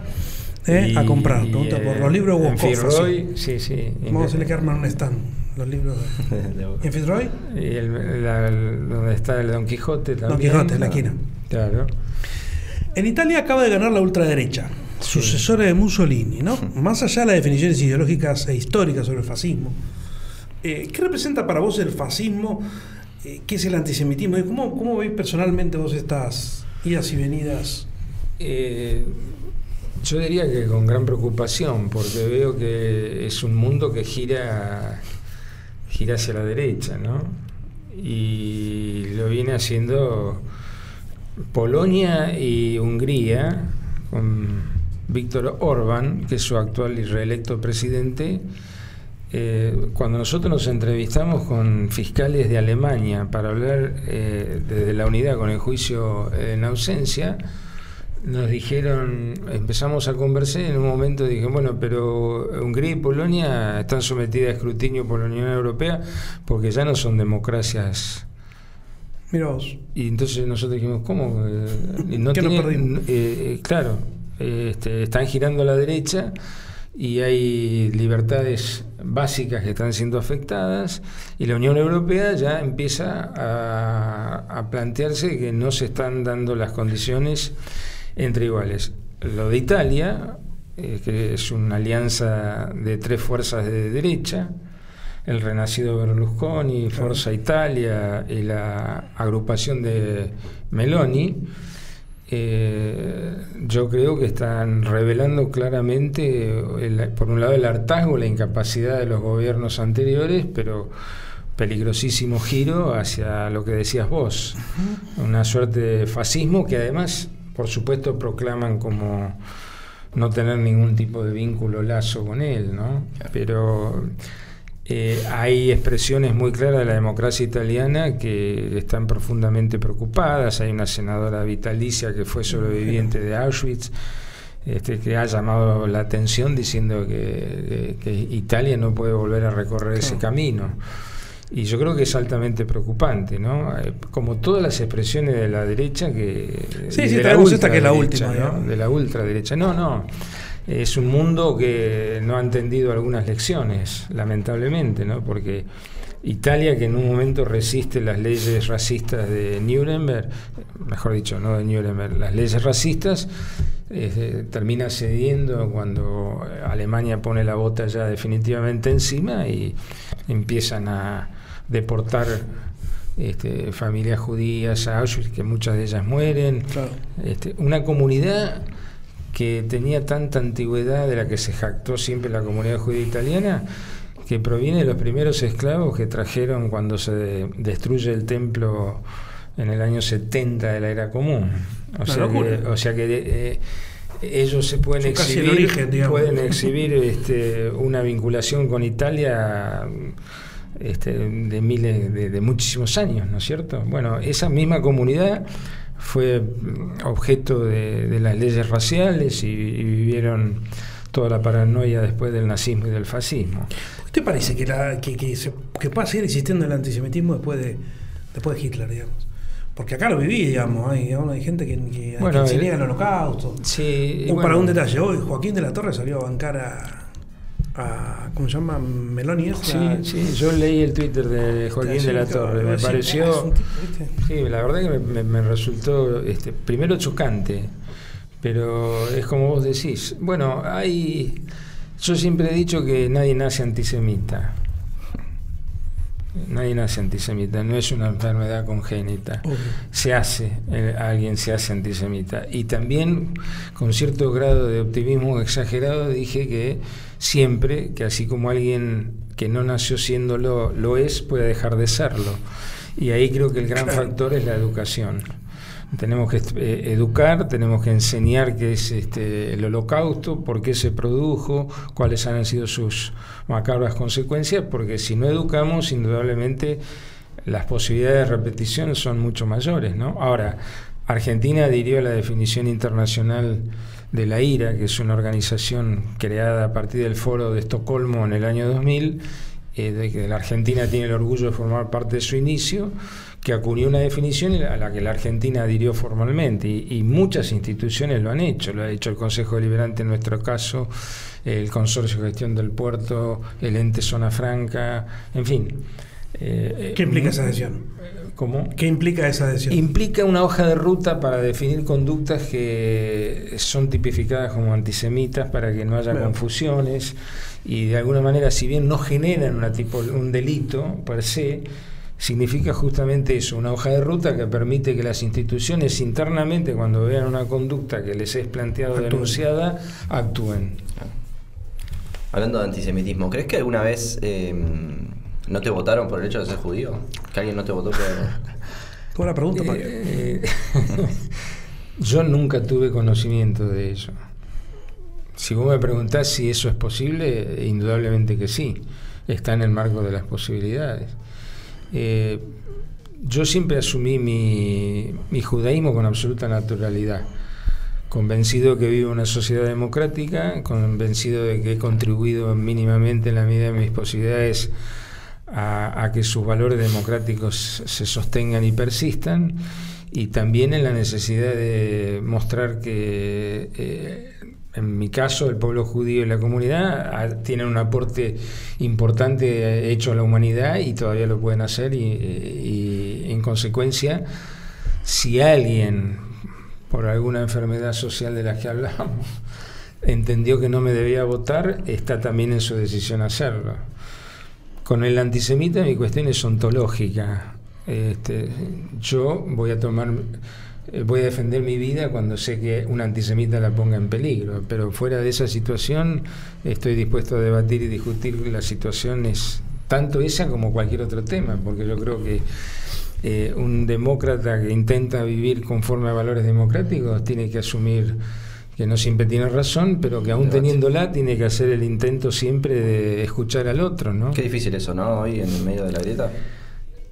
eh, a comprar. Pregunta por eh, los libros así. Fitzroy, sí, sí. Vamos a hacerle que arman un stand. Los libros. de- <laughs> ¿En Fitzroy? Y el- la- el- donde está el Don Quijote también. Don Quijote, en la esquina. Claro. En Italia acaba de ganar la ultraderecha, sucesora de Mussolini, ¿no? <laughs> Más allá de las definiciones ideológicas e históricas sobre el fascismo, eh, ¿qué representa para vos el fascismo? Eh, ¿Qué es el antisemitismo? ¿Y ¿Cómo, ¿Cómo veis personalmente vos estas idas y venidas? Eh, yo diría que con gran preocupación, porque veo que es un mundo que gira, gira hacia la derecha, ¿no? Y lo viene haciendo Polonia y Hungría, con Víctor Orbán, que es su actual y reelecto presidente. Eh, cuando nosotros nos entrevistamos con fiscales de Alemania para hablar eh, desde la unidad con el juicio en ausencia, nos dijeron, empezamos a conversar y en un momento dije, bueno, pero Hungría y Polonia están sometidas a escrutinio por la Unión Europea porque ya no son democracias. Mira vos. Y entonces nosotros dijimos, ¿cómo? Eh, no ¿Qué nos tiene- perdimos? eh, eh, claro, eh, este, están girando a la derecha y hay libertades básicas que están siendo afectadas y la Unión Europea ya empieza a, a plantearse que no se están dando las condiciones entre iguales. Lo de Italia, eh, que es una alianza de tres fuerzas de derecha, el renacido Berlusconi, Forza Italia y la agrupación de Meloni, eh, yo creo que están revelando claramente, el- por un lado, el hartazgo, la incapacidad de los gobiernos anteriores, pero peligrosísimo giro hacia lo que decías vos, una suerte de fascismo que además, por supuesto, proclaman como no tener ningún tipo de vínculo lazo con él, ¿no? Pero eh, hay expresiones muy claras de la democracia italiana que están profundamente preocupadas. Hay una senadora vitalicia que fue sobreviviente de Auschwitz, este, que ha llamado la atención diciendo que, que Italia no puede volver a recorrer ese camino. Y yo creo que es altamente preocupante, ¿no? Eh, Como todas las expresiones de la derecha que... Sí, de sí, la esta que es la última, ¿no? De la ultraderecha. No, no. Es un mundo que no ha entendido algunas lecciones, lamentablemente, ¿no? Porque Italia, que en un momento resiste las leyes racistas de Nuremberg, mejor dicho, no de Nuremberg, las leyes racistas, eh, termina cediendo cuando Alemania pone la bota ya definitivamente encima y empiezan a deportar este, familias judías a Auschwitz, que muchas de ellas mueren. Claro. Este, una comunidad que tenía tanta antigüedad de la que se jactó siempre la comunidad judía italiana, que proviene de los primeros esclavos que trajeron cuando se de- destruye el templo en el año 70 de la era común. O Una sea locura. que, o sea que eh, ellos se pueden Son exhibir, origen, pueden exhibir este, una vinculación con Italia este, de miles, de, de muchísimos años, ¿no es cierto? Bueno, esa misma comunidad fue objeto de, de las leyes raciales y, y vivieron toda la paranoia después del nazismo y del fascismo. ¿Qué te parece que, la, que, que, se- que pueda seguir existiendo el antisemitismo después de, después de Hitler, digamos? Porque acá lo viví, digamos, hay, digamos, hay gente que, que, Bueno, se niega el holocausto. Sí, bueno, Para un detalle, hoy Joaquín de la Torre salió a bancar a, a ¿cómo se llama? Meloni. ¿es? Sí, sí, yo leí el Twitter de Joaquín Sí, de la Torre, me pareció... Sí, la verdad que me, resultó este, primero chocante, pero es como vos decís. Bueno, hay. Yo siempre he dicho que nadie nace antisemita. Nadie nace antisemita, no es una enfermedad congénita. Se hace, eh, alguien se hace antisemita. Y también, con cierto grado de optimismo exagerado, dije que siempre, que así como alguien que no nació siéndolo lo es, puede dejar de serlo. Y ahí creo que el gran factor es la educación. Tenemos que eh, educar, tenemos que enseñar qué es este, el holocausto, por qué se produjo, cuáles han sido sus macabras consecuencias, porque si no educamos, indudablemente las posibilidades de repetición son mucho mayores, ¿no? Ahora, Argentina adhirió a la definición internacional de la IRA, que es una organización creada a partir del foro de Estocolmo en el año 2000, eh, de que la Argentina tiene el orgullo de formar parte de su inicio, que acuñó una definición a la que la Argentina adhirió formalmente y, muchas instituciones lo han hecho, lo ha hecho el Consejo Deliberante en nuestro caso, el Consorcio de Gestión del Puerto, el ente Zona Franca, en fin. Eh, ¿Qué implica esa adhesión? ¿Cómo? ¿Qué implica esa adhesión? Implica una hoja de ruta para definir conductas que son tipificadas como antisemitas para que no haya confusiones y de alguna manera, si bien no generan una tipo, un delito per se, significa justamente eso, una hoja de ruta que permite que las instituciones internamente, cuando vean una conducta que les es planteado denunciada, actúen. Hablando de antisemitismo, ¿crees que alguna vez eh, no te votaron por el hecho de ser judío? ¿Que alguien no te votó por...? <laughs> Buena pregunta, eh, <laughs> yo nunca tuve conocimiento de eso. Si vos me preguntás si eso es posible, indudablemente que sí. Está en el marco de las posibilidades. Eh, yo siempre asumí mi, mi, judaísmo con absoluta naturalidad, convencido que vivo en una sociedad democrática, convencido de que he contribuido mínimamente en la medida de mis posibilidades a, que sus valores democráticos se sostengan y persistan, y también en la necesidad de mostrar que eh, en mi caso, el pueblo judío y la comunidad tienen un aporte importante hecho a la humanidad y todavía lo pueden hacer y, en consecuencia, si alguien, por alguna enfermedad social de la que hablamos, <laughs> entendió que no me debía votar, está también en su decisión hacerlo. Con el antisemita mi cuestión es ontológica. Este, yo voy a tomar eh, voy a defender mi vida cuando sé que un antisemita la ponga en peligro, pero fuera de esa situación estoy dispuesto a debatir y discutir las situaciones, tanto esa como cualquier otro tema, porque yo creo que eh, un demócrata que intenta vivir conforme a valores democráticos tiene que asumir que no siempre tiene razón, pero que aún teniéndola tiene que hacer el intento siempre de escuchar al otro, ¿no? Qué difícil eso, ¿no? Hoy en medio de la grieta.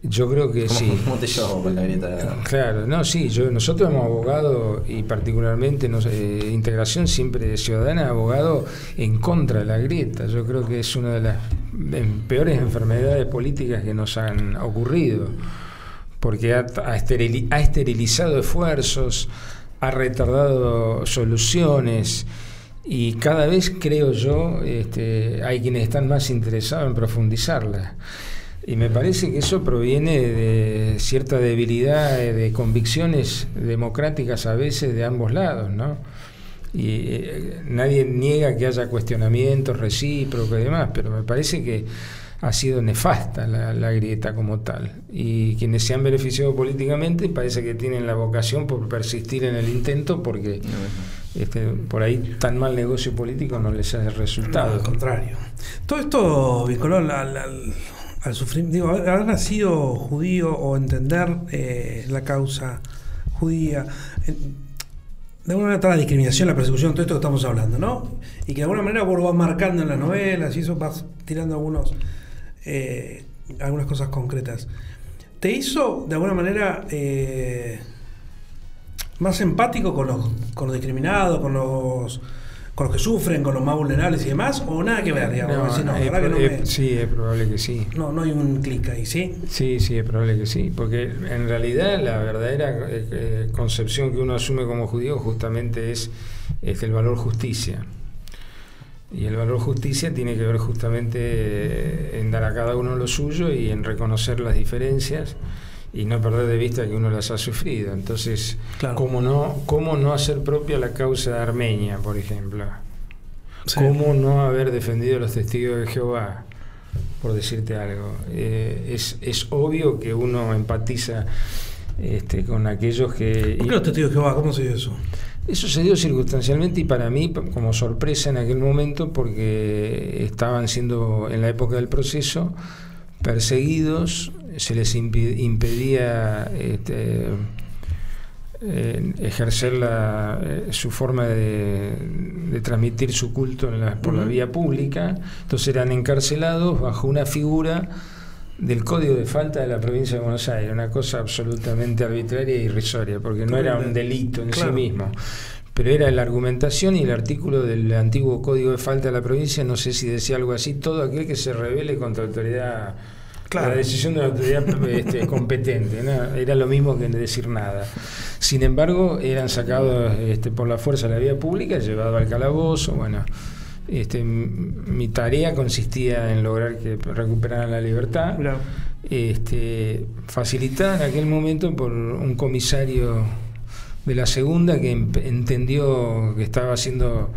Yo creo que sí. ¿Cómo te llevo con la grieta? Claro, no, sí, yo, nosotros hemos abogado y particularmente eh, Integración siempre ciudadana abogado en contra de la grieta. Yo creo que es una de las peores enfermedades políticas que nos han ocurrido, porque ha, ha esterilizado esfuerzos, ha retardado soluciones y cada vez creo yo este, hay quienes están más interesados en profundizarla. Y me parece que eso proviene de cierta debilidad de convicciones democráticas a veces de ambos lados, ¿no? Y eh, nadie niega que haya cuestionamientos recíprocos y demás, pero me parece que ha sido nefasta la, grieta como tal. Y quienes se han beneficiado políticamente parece que tienen la vocación por persistir en el intento porque este, por ahí tan mal negocio político no les ha resultado. al contrario. Todo esto vinculado al al sufrir, digo, haber nacido judío o entender eh, la causa judía, de alguna manera está la discriminación, la persecución, todo esto que estamos hablando, ¿no? Y que de alguna manera vos lo vas marcando en las novelas y eso vas tirando algunos, eh, algunas cosas concretas. ¿Te hizo de alguna manera eh, más empático con los, con los discriminados, con los con los que sufren, con los más vulnerables y demás, o nada que ver, digamos. Sí, es probable que sí. No, no hay un clic ahí, ¿sí? Sí, sí, es probable que sí, porque en realidad la verdadera eh, eh, concepción que uno asume como judío justamente es, es el valor justicia. Y el valor justicia tiene que ver justamente en dar a cada uno lo suyo y en reconocer las diferencias y no perder de vista que uno las ha sufrido. Entonces, ¿cómo, no, ¿cómo no hacer propia la causa de Armenia, por ejemplo? ¿Cómo no haber defendido a los testigos de Jehová? Por decirte algo. Eh, es, es obvio que uno empatiza este, con aquellos que... ¿Por qué los testigos de Jehová? ¿Cómo se dio eso? Eso se dio circunstancialmente y para mí como sorpresa en aquel momento porque estaban siendo en la época del proceso perseguidos se les impedía este, eh, ejercer la, eh, su forma de, transmitir su culto por la vía pública, entonces eran encarcelados bajo una figura del código de falta de la provincia de Buenos Aires, una cosa absolutamente arbitraria e irrisoria, porque no era un delito en sí mismo pero era la argumentación y el artículo del antiguo Código de Falta de la provincia, no sé si decía algo así, todo aquel que se revele contra la autoridad, la decisión de la autoridad este, <laughs> competente, era lo mismo que decir nada. Sin embargo, eran sacados este, por la fuerza de la vía pública, llevados al calabozo, bueno. Este, mi tarea consistía en lograr que recuperaran la libertad, este, facilitada en aquel momento por un comisario de la segunda que entendió que estaba siendo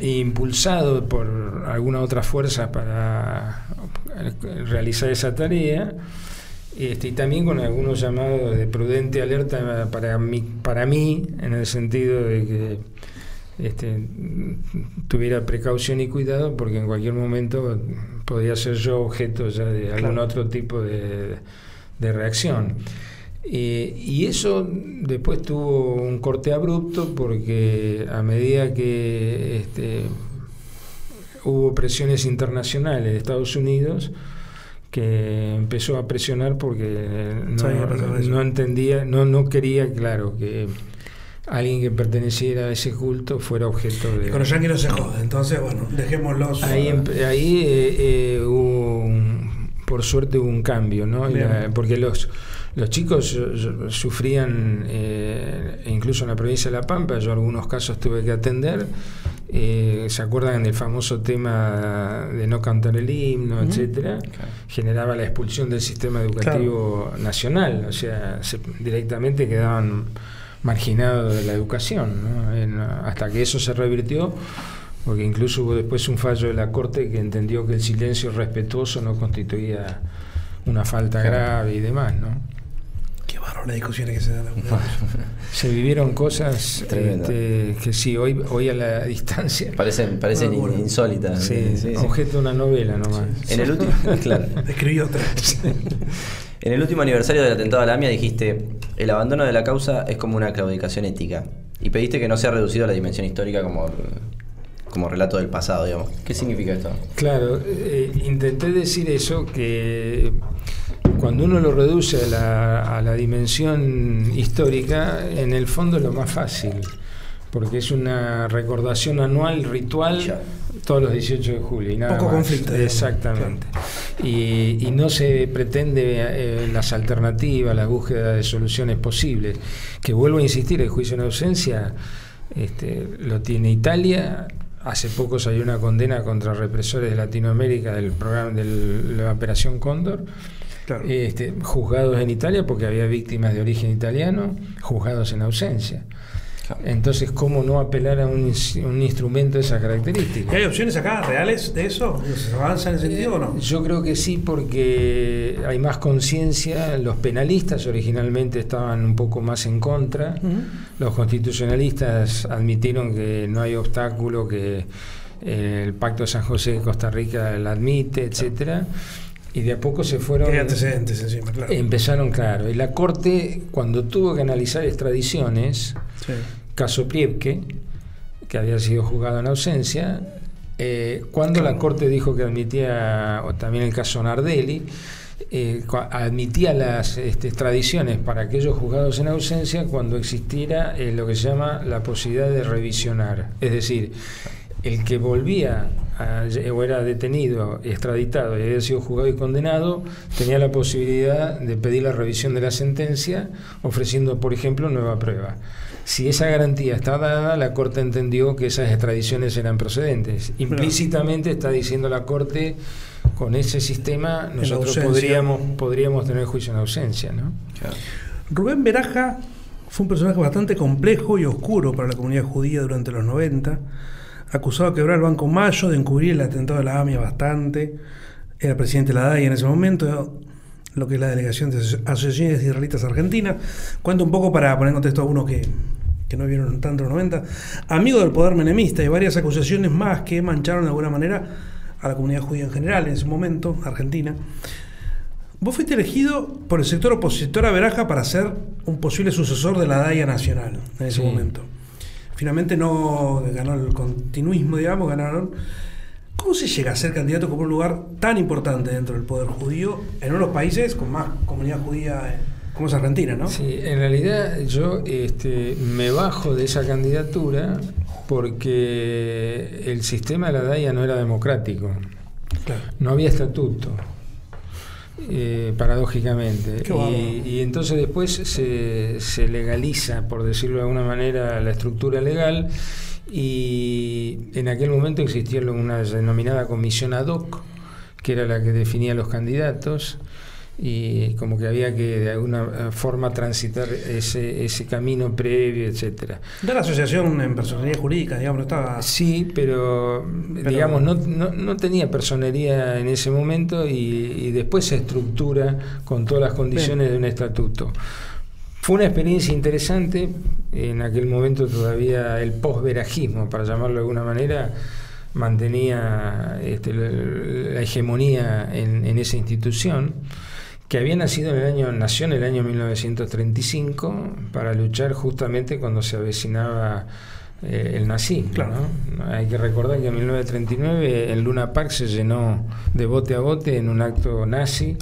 impulsado por alguna otra fuerza para realizar esa tarea. Este, y también con algunos llamados de prudente alerta para mí, para mí en el sentido de que este, tuviera precaución y cuidado porque en cualquier momento podía ser yo objeto ya de algún otro tipo de, de reacción. Eh, y eso después tuvo un corte abrupto porque a medida que este, hubo presiones internacionales de Estados Unidos, que empezó a presionar porque no, entendía, no, no quería, claro, que alguien que perteneciera a ese culto fuera objeto de... Y con los yanquis no se jode, entonces, bueno, dejémoslos... Ahí, ahí eh, eh, hubo, por suerte, hubo un cambio, ¿no? porque los los chicos sufrían, eh, incluso en la provincia de La Pampa, yo algunos casos tuve que atender. Eh, ¿Se acuerdan del famoso tema de no cantar el himno, etcétera? Generaba la expulsión del sistema educativo nacional, o sea, directamente quedaban marginados de la educación, hasta que eso se revirtió porque incluso hubo después un fallo de la Corte que entendió que el silencio respetuoso no constituía una falta grave y demás, ¿no? las discusiones que se dan. <laughs> se vivieron cosas este, que sí, hoy, hoy a la distancia. Parecen, parecen insólitas. objeto de una novela nomás. En el último, <laughs> claro. Escribí otra. <laughs> En el último aniversario del atentado a la AMIA dijiste, el abandono de la causa es como una claudicación ética. Y pediste que no sea reducido a la dimensión histórica como, como relato del pasado, digamos. ¿Qué significa esto? Claro, eh, intenté decir eso, que cuando uno lo reduce a la, dimensión histórica, en el fondo lo más fácil, porque es una recordación anual, ritual, todos los 18 de julio. Y nada Poco conflicto. Exactamente. Y, no se pretende eh, las alternativas, la búsqueda de soluciones posibles. Que vuelvo a insistir, el juicio en ausencia este, lo tiene Italia. Hace poco salió una condena contra represores de Latinoamérica del programa de la Operación Cóndor este, juzgados en Italia porque había víctimas de origen italiano, juzgados en ausencia. Entonces, ¿cómo no apelar a un, instrumento de esa característica? ¿Hay opciones acá reales de eso? ¿Se avanza en ese sentido o no? Yo creo que sí, porque hay más conciencia. Los penalistas originalmente estaban un poco más en contra. Los constitucionalistas admitieron que no hay obstáculo, que eh, el Pacto de San José de Costa Rica la admite, etcétera y de a poco se fueron... Hay antecedentes encima, claro. Empezaron, claro. Y la Corte, cuando tuvo que analizar extradiciones, caso Priebke, que había sido juzgado en ausencia, eh, cuando la Corte dijo que admitía, o también el caso Nardelli, eh, admitía las este, extradiciones para aquellos juzgados en ausencia cuando existiera eh, lo que se llama la posibilidad de revisionar. Es decir, el que volvía o era detenido, extraditado y había sido juzgado y condenado, tenía la posibilidad de pedir la revisión de la sentencia, ofreciendo, por ejemplo, nueva prueba. Si esa garantía está dada, la Corte entendió que esas extradiciones eran procedentes. Implícitamente está diciendo la Corte, con ese sistema nosotros podríamos, podríamos tener juicio en ausencia. ¿no? Rubén Beraja fue un personaje bastante complejo y oscuro para la comunidad judía durante los 90 acusado de quebrar el Banco Mayo, de encubrir el atentado de la AMIA bastante. Era presidente de la DAI en ese momento, lo que es la Delegación de Asociaciones Israelitas Argentina. Cuento un poco para poner en contexto a uno que, que no vieron tanto los 90. Amigo del poder menemista y varias acusaciones más que mancharon de alguna manera a la comunidad judía en general en ese momento, Argentina. Vos fuiste elegido por el sector opositor a Veraja para ser un posible sucesor de la DAIA nacional en ese momento finalmente no ganó el continuismo, digamos, ganaron. ¿Cómo se llega a ser candidato como un lugar tan importante dentro del poder judío en unos países con más comunidad judía como es Argentina, no? Sí, en realidad yo este, me bajo de esa candidatura porque el sistema de la DAIA no era democrático. Claro. No había estatuto. Eh, paradójicamente. Y, y entonces después se, se legaliza, por decirlo de alguna manera, la estructura legal y en aquel momento existía una denominada comisión ad hoc, que era la que definía los candidatos y como que había que de alguna forma transitar ese, ese camino previo, etcétera. De la asociación en personalidad jurídica, digamos, estaba. Sí, pero, Pero- digamos, no, no, no tenía personería en ese momento y, y después se estructura con todas las condiciones de un estatuto. Fue una experiencia interesante, en aquel momento todavía el posverajismo, para llamarlo de alguna manera, mantenía este, la, la hegemonía en, en esa institución que había nacido en el año, nació en el año 1935 para luchar justamente cuando se avecinaba eh, el nazismo. Claro. ¿no? Hay que recordar que en 1939 el Luna Park se llenó de bote a bote en un acto nazi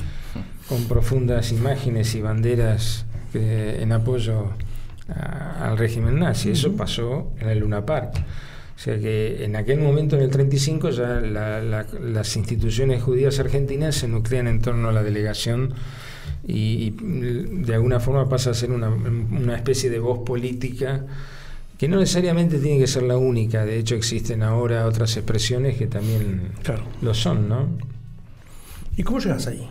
con profundas imágenes y banderas eh, en apoyo a- al régimen nazi. Eso pasó en el Luna Park. O sea que en aquel momento, en el 35, ya la- la- las instituciones judías argentinas se nuclean en torno a la delegación y, y de alguna forma pasa a ser una, una especie de voz política que no necesariamente tiene que ser la única. De hecho, existen ahora otras expresiones que también Claro. lo son, ¿no? ¿Y cómo llegas ahí?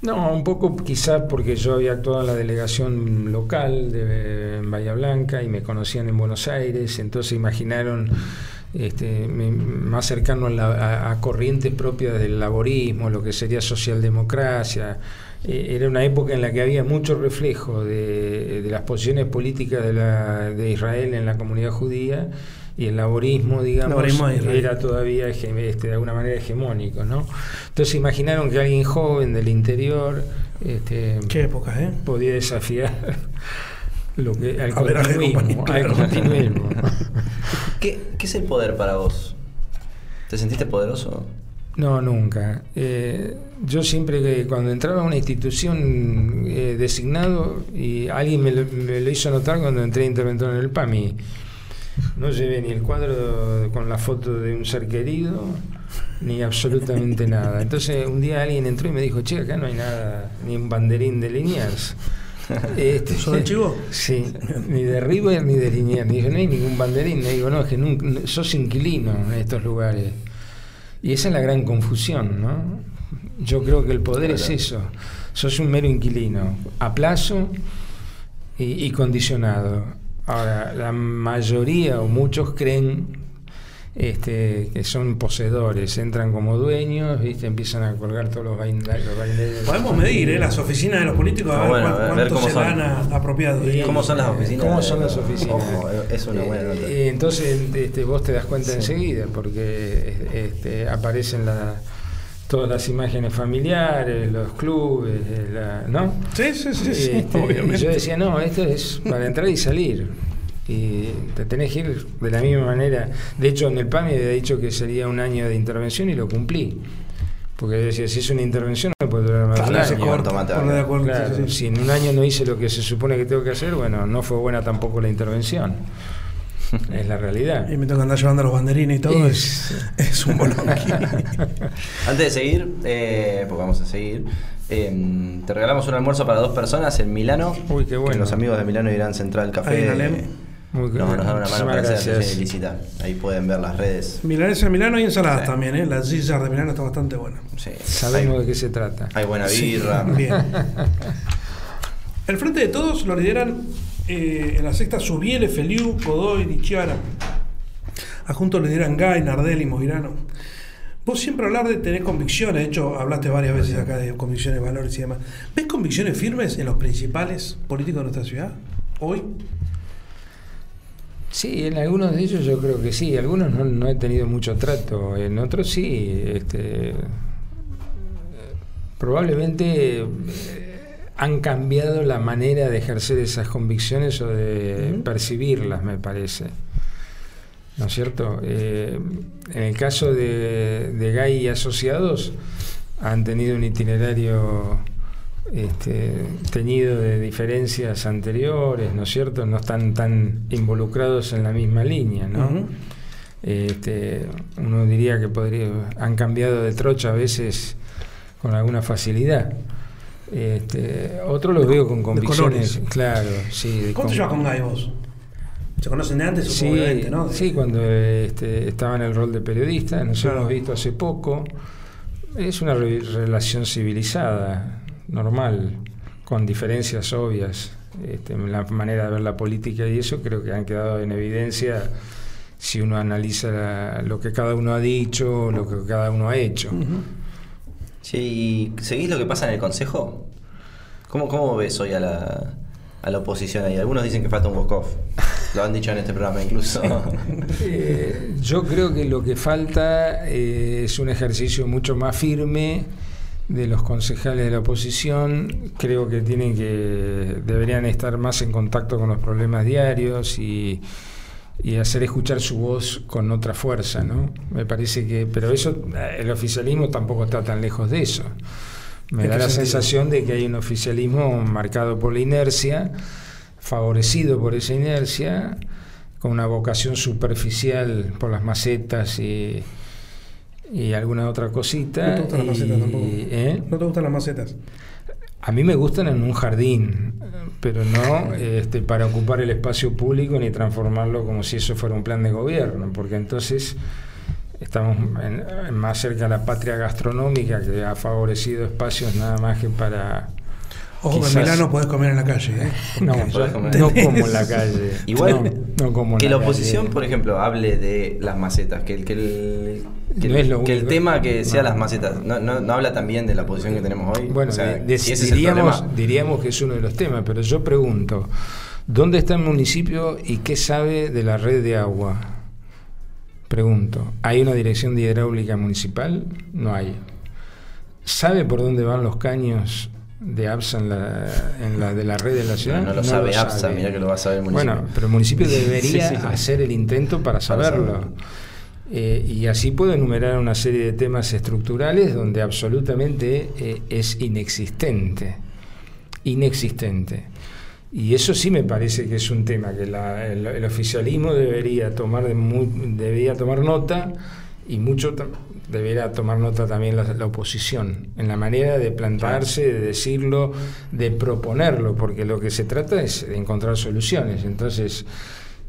No, un poco quizás porque yo había actuado en la delegación local de en Bahía Blanca y me conocían en Buenos Aires, entonces imaginaron este, más cercano a, la- a- corrientes propias del laborismo, lo que sería socialdemocracia. Eh, era una época en la que había mucho reflejo de, de las posiciones políticas de, la- de Israel en la comunidad judía y el laborismo, digamos, Laborismo era todavía este, de alguna manera hegemónico, ¿no? Entonces imaginaron que alguien joven del interior este, Qué época, ¿eh? podía desafiar <laughs> lo que al A ver, continuismo, al. <laughs> ¿Qué, qué es el poder para vos? ¿Te sentiste poderoso? No, nunca. Eh, yo siempre que cuando entraba a una institución eh, designado y alguien me lo, me lo hizo notar cuando entré a interventor en el PAMI, no llevé ni el cuadro con la foto de un ser querido ni absolutamente nada. Entonces un día alguien entró y me dijo, che, acá no hay nada, ni un banderín de Liniers. Este, ¿Sos Chivo? Sí, ni de River ni de Liniers. Me dijo, no hay ningún banderín. Le digo, no, es que nunca, sos inquilino en estos lugares. Y esa es la gran confusión, ¿no? Yo creo que el poder es eso. Sos un mero inquilino, a plazo y, y condicionado. Ahora, la mayoría o muchos creen este, que son poseedores, entran como dueños, ¿viste? empiezan a colgar todos los bailes Podemos medir, ¿eh? Las oficinas de los políticos, a Ah, ver bueno, cuán- a ver cuánto cómo se son. dan a- apropiado. Y- ¿Cómo son las oficinas? ¿Cómo son las oficinas? Ojo, es una buena nota. Eh, entonces este, vos te das cuenta Sí. enseguida, porque este, aparecen la- todas las imágenes familiares, los clubes, eh, la- ¿no? Sí, sí, sí, sí, Este, <laughs> obviamente. yo decía, no, esto es para entrar y salir. Y te tenés que ir de la misma manera. De hecho, en el PAMI había dicho que sería un año de intervención y lo cumplí. Porque decía, si es una intervención, no puede durar más de un Claro, año. algo. acuerdo. Claro, sí, sí, sí. si en un año no hice lo que se supone que tengo que hacer, bueno, no fue buena tampoco la intervención. Es la realidad. Y me que andar llevando los banderines y todo, Es- es, un bolonqui. <laughs> Antes de seguir, eh, porque vamos a seguir, eh, te regalamos un almuerzo para dos personas en Milano. Uy, qué bueno. Que los amigos de Milano irán Central Café. Ahí en Alem. Muy nos, nos dan una mano para hacer ilícita. Ahí pueden ver las redes. Milanesa de Milano y ensaladas Sí. también, ¿eh? La Caesar de Milano está bastante buena. Sí. Sabemos hay, de qué se trata. hay buena Sí, birra. bien. <laughs> El Frente de Todos lo lideran eh, en la sexta Subiele, Feliu, Godoy, Dichiara. A juntos lideran Gay, Nardelli, Moirano. Vos siempre hablar de tener convicciones, de hecho hablaste varias veces acá de convicciones, valores y demás. ¿Ves convicciones firmes en los principales políticos de nuestra ciudad hoy? Sí, en algunos de ellos yo creo que sí. Algunos no, no he tenido mucho trato. En otros sí. Este, probablemente eh, han cambiado la manera de ejercer esas convicciones o de percibirlas, me parece. ¿no es cierto? Eh, en el caso de, de Gay y asociados, han tenido un itinerario este, teñido de diferencias anteriores, ¿no es cierto? No están tan involucrados en la misma línea, ¿no? este, uno diría que podría, han cambiado de trocha a veces con alguna facilidad. Este, otro los veo con convicciones, claro, sí. ¿Cuánto llevas con Gay vos? ¿Se conocen de antes? Sí, ¿no? sí cuando este, estaba en el rol de periodista, nos hemos visto hace poco. Es una relación civilizada, normal, con diferencias obvias. Este, la manera de ver la política y eso creo que han quedado en evidencia si uno analiza lo que cada uno ha dicho, lo que cada uno ha hecho. Sí, ¿seguís lo que pasa en el Consejo? ¿Cómo, cómo ves hoy a la, a la oposición ahí? Algunos dicen que falta un walk Lo han dicho en este programa incluso. <laughs> Eh, yo creo que lo que falta eh, es un ejercicio mucho más firme de los concejales de la oposición. Creo que tienen que deberían estar más en contacto con los problemas diarios y, y hacer escuchar su voz con otra fuerza, ¿no? Me parece que, pero eso, el oficialismo tampoco está tan lejos de eso. Me da la sensación de que hay un oficialismo marcado por la inercia, favorecido por esa inercia, con una vocación superficial por las macetas y, y alguna otra cosita. No te gustan las macetas tampoco. ¿eh? No te gustan las macetas. A mí me gustan en un jardín, pero no este, para ocupar el espacio público ni transformarlo como si eso fuera un plan de gobierno, porque entonces estamos más cerca de la patria gastronómica que ha favorecido espacios nada más que para Ojo que en Milano podés comer en la calle. ¿eh? <laughs> No, <laughs> no como en la calle. <laughs> Igual que la, oposición, por ejemplo, hable de las macetas, que el, que el, que el, tema que sea las macetas, no, no, habla también de la posición que tenemos hoy. Bueno, diríamos, diríamos que es uno de los temas, pero yo pregunto, ¿dónde está el municipio y qué sabe de la red de agua? Pregunto, ¿hay una dirección de hidráulica municipal? No hay. ¿Sabe por dónde van los caños de APSA en la, de la red de la ciudad. No, lo sabe APSA, mira que lo va a saber el municipio. Bueno, pero el municipio debería hacer el intento para saberlo. Eh, y así puedo enumerar una serie de temas estructurales donde absolutamente eh, es inexistente. Inexistente. Y eso sí me parece que es un tema que el, oficialismo debería tomar, de debería tomar nota y mucho debería tomar nota también la, oposición, en la manera de plantarse, de decirlo, de proponerlo, porque lo que se trata es de encontrar soluciones. Entonces,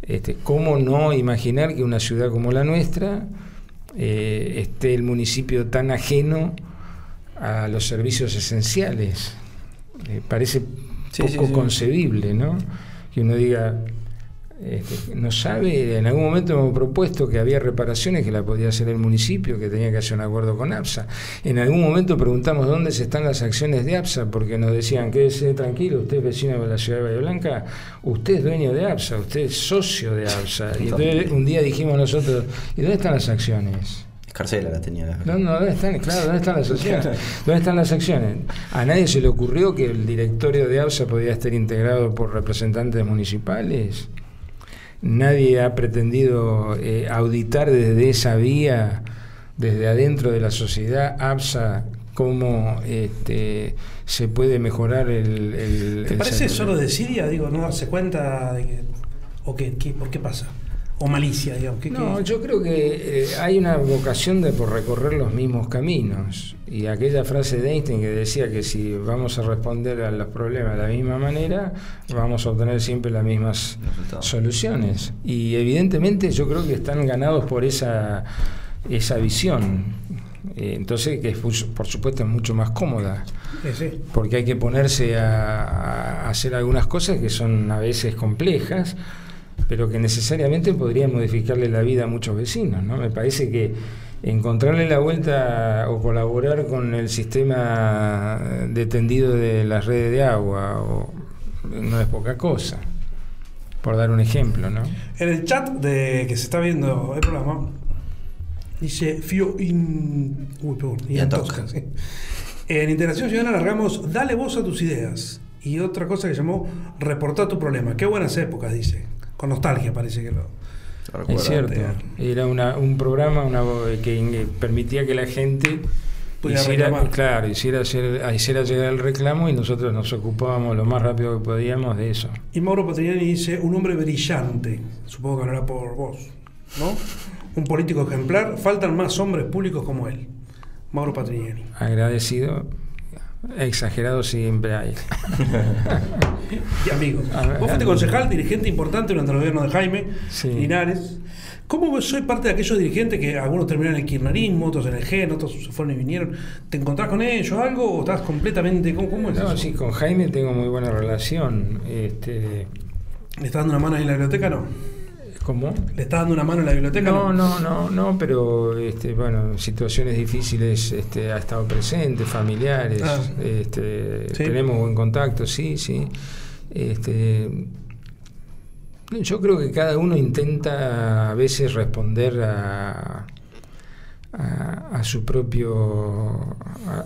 este, ¿cómo no imaginar que una ciudad como la nuestra eh, esté el municipio tan ajeno a los servicios esenciales? Eh, parece poco concebible, ¿no? Que uno diga, este, no sabe, en algún momento hemos propuesto que había reparaciones que la podía hacer el municipio, que tenía que hacer un acuerdo con APSA. En algún momento preguntamos dónde están las acciones de APSA, porque nos decían, quédese tranquilo, usted es vecino de la ciudad de Bahía Blanca, usted es dueño de APSA, usted es socio de APSA. Y entonces un día dijimos nosotros, ¿y dónde están las acciones? Carcela la tenía. No, no, ¿dónde están? Claro, ¿dónde están las acciones? ¿Dónde están las acciones? A nadie se le ocurrió que el directorio de APSA podía estar integrado por representantes municipales nadie ha pretendido eh, auditar desde esa vía, desde adentro de la sociedad, APSA, cómo este, se puede mejorar el... el ¿Te parece solo desidia, digo, no darse cuenta de que... ¿O qué, qué, por qué pasa? O malicia, digamos. no, yo creo que eh, hay una vocación de por recorrer los mismos caminos. Y aquella frase de Einstein que decía que si vamos a responder a los problemas de la misma manera, vamos a obtener siempre las mismas soluciones. Y evidentemente yo creo que están ganados por esa, esa visión. Eh, entonces, que por supuesto es mucho más cómoda. Porque hay que ponerse a hacer algunas cosas que son a veces complejas pero que necesariamente podría modificarle la vida a muchos vecinos. ¿no? Me parece que encontrarle la vuelta o colaborar con el sistema de tendido de las redes de agua o, no es poca cosa, por dar un ejemplo. ¿no? En el chat de que se está viendo el programa, dice Fio in... Uy, perdón, En Integración Ciudadana largamos Dale voz a tus ideas. Y otra cosa que llamó Reportar tu problema. Qué buenas épocas, dice con nostalgia parece que lo, Es cierto. Era una, un programa una, que permitía que la gente hiciera, claro, hiciera, hiciera llegar el reclamo y nosotros nos ocupábamos lo más rápido que podíamos de eso. Y Mauro Patriani dice, un hombre brillante, supongo que hablará por vos, ¿no? Un político ejemplar, faltan más hombres públicos como él. Mauro Patriani. Agradecido, exagerado siempre hay. <laughs> y amigos. Vos fuiste concejal, dirigente importante durante el gobierno de Jaime Linares. ¿Cómo soy parte de aquellos dirigentes que algunos terminaron en el kirchnerismo, otros en el GEN, otros se fueron y vinieron? ¿Te encontrás con ellos algo o estás completamente... ¿Cómo, es no, sí, con Jaime tengo muy buena relación. Este... ¿Le estás dando una mano en la biblioteca no? ¿Cómo? ¿Le estás dando una mano en la biblioteca? No, no, no, no, pero este, bueno, situaciones difíciles este, ha estado presente, familiares, ah. este, tenemos buen contacto, sí, sí. Este, yo creo que cada uno intenta a veces responder a, a, su propio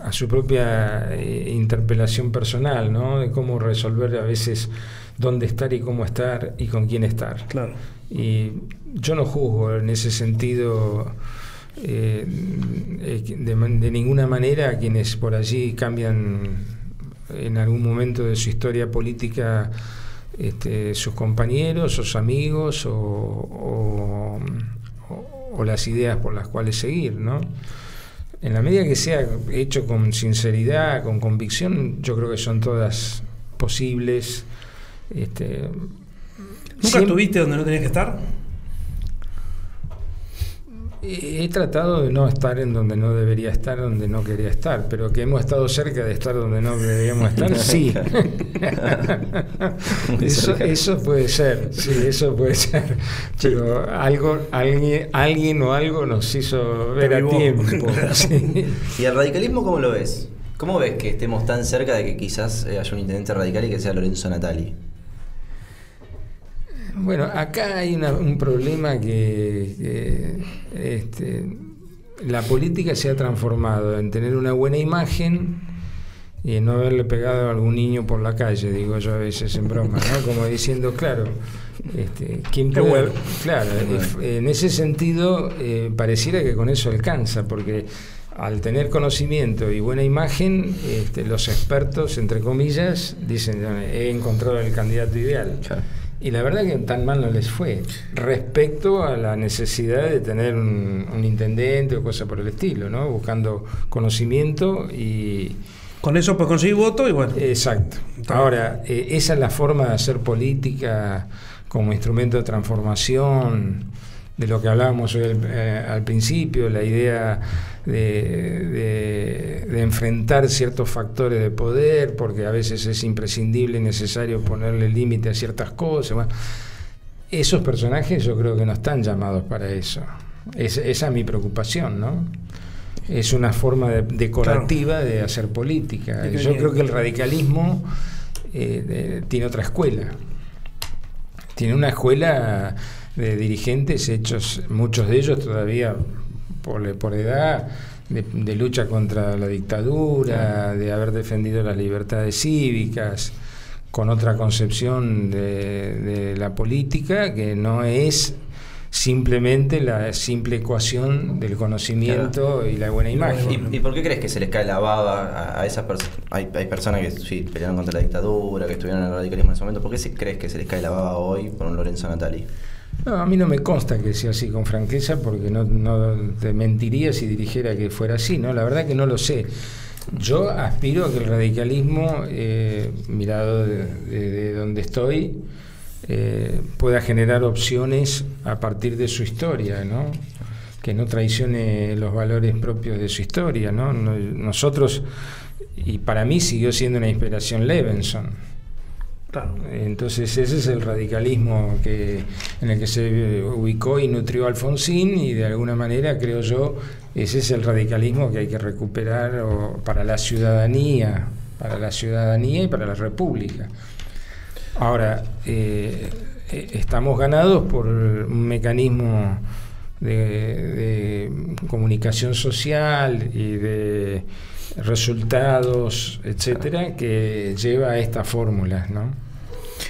a, su propia eh, interpelación personal, ¿no? De cómo resolver a veces dónde estar y cómo estar y con quién estar. Claro. Y yo no juzgo en ese sentido eh, eh, de, de, ninguna manera a quienes por allí cambian en algún momento de su historia política este, sus compañeros, sus amigos o, las ideas por las cuales seguir, ¿no? En la medida que sea hecho con sinceridad, con convicción, yo creo que son todas posibles. Este, ¿Nunca estuviste donde no tenías que estar? He tratado de no estar en donde no debería estar, donde no quería estar, pero que hemos estado cerca de estar donde no deberíamos estar, <laughs> sí. eso, puede ser, sí, eso puede ser. Pero algo, alguien, alguien o algo nos hizo ver a tiempo. <laughs> ¿Y el radicalismo cómo lo ves? ¿Cómo ves que estemos tan cerca de que quizás haya un intendente radical y que sea Lorenzo Natali? Bueno, acá hay un problema que, este, la política se ha transformado en tener una buena imagen y en no haberle pegado a algún niño por la calle, digo yo a veces en broma, ¿no? Como diciendo, claro, este, ¿quién puede? Claro, en ese sentido eh, pareciera que con eso alcanza, porque al tener conocimiento y buena imagen, este, los expertos, entre comillas, dicen, he encontrado el candidato ideal. Y la verdad que tan mal no les fue respecto a la necesidad de tener un, intendente o cosa por el estilo, ¿no? Buscando conocimiento y... Con eso pues conseguir voto y bueno. Exacto. Ahora, eh, esa es la forma de hacer política como instrumento de transformación de lo que hablábamos hoy eh, al, principio, la idea de, enfrentar ciertos factores de poder, porque a veces es imprescindible y necesario ponerle límite a ciertas cosas. esos personajes yo creo que no están llamados para eso. esa es mi preocupación, ¿no? Es una forma decorativa de hacer política. Yo creo que el radicalismo eh, tiene otra escuela. Tiene una escuela de dirigentes hechos, muchos de ellos todavía por, por edad, de, lucha contra la dictadura, de haber defendido las libertades cívicas, con otra concepción de, la política que no es simplemente la simple ecuación del conocimiento y la buena imagen. ¿Y, por qué crees que se les cae la baba a, esas personas? Hay, hay, personas que sí, pelearon contra la dictadura, que estuvieron en el radicalismo en ese momento. ¿Por qué crees que se les cae la baba hoy por un Lorenzo Natali? No, a mí no me consta que sea así con franqueza, porque no, te mentiría si dirigiera que fuera así, ¿no? La verdad que no lo sé. Yo aspiro a que el radicalismo, eh, mirado de, donde estoy, eh, pueda generar opciones a partir de su historia, ¿no? Que no traicione los valores propios de su historia, ¿no? Nosotros, y para mí siguió siendo una inspiración Levenson entonces ese es el radicalismo que, en el que se ubicó y nutrió Alfonsín y de alguna manera creo yo ese es el radicalismo que hay que recuperar para la ciudadanía, para la ciudadanía y para la república. Ahora, eh, eh, estamos ganados por un mecanismo de, comunicación social y de resultados, etcétera, que lleva a estas fórmulas, ¿no?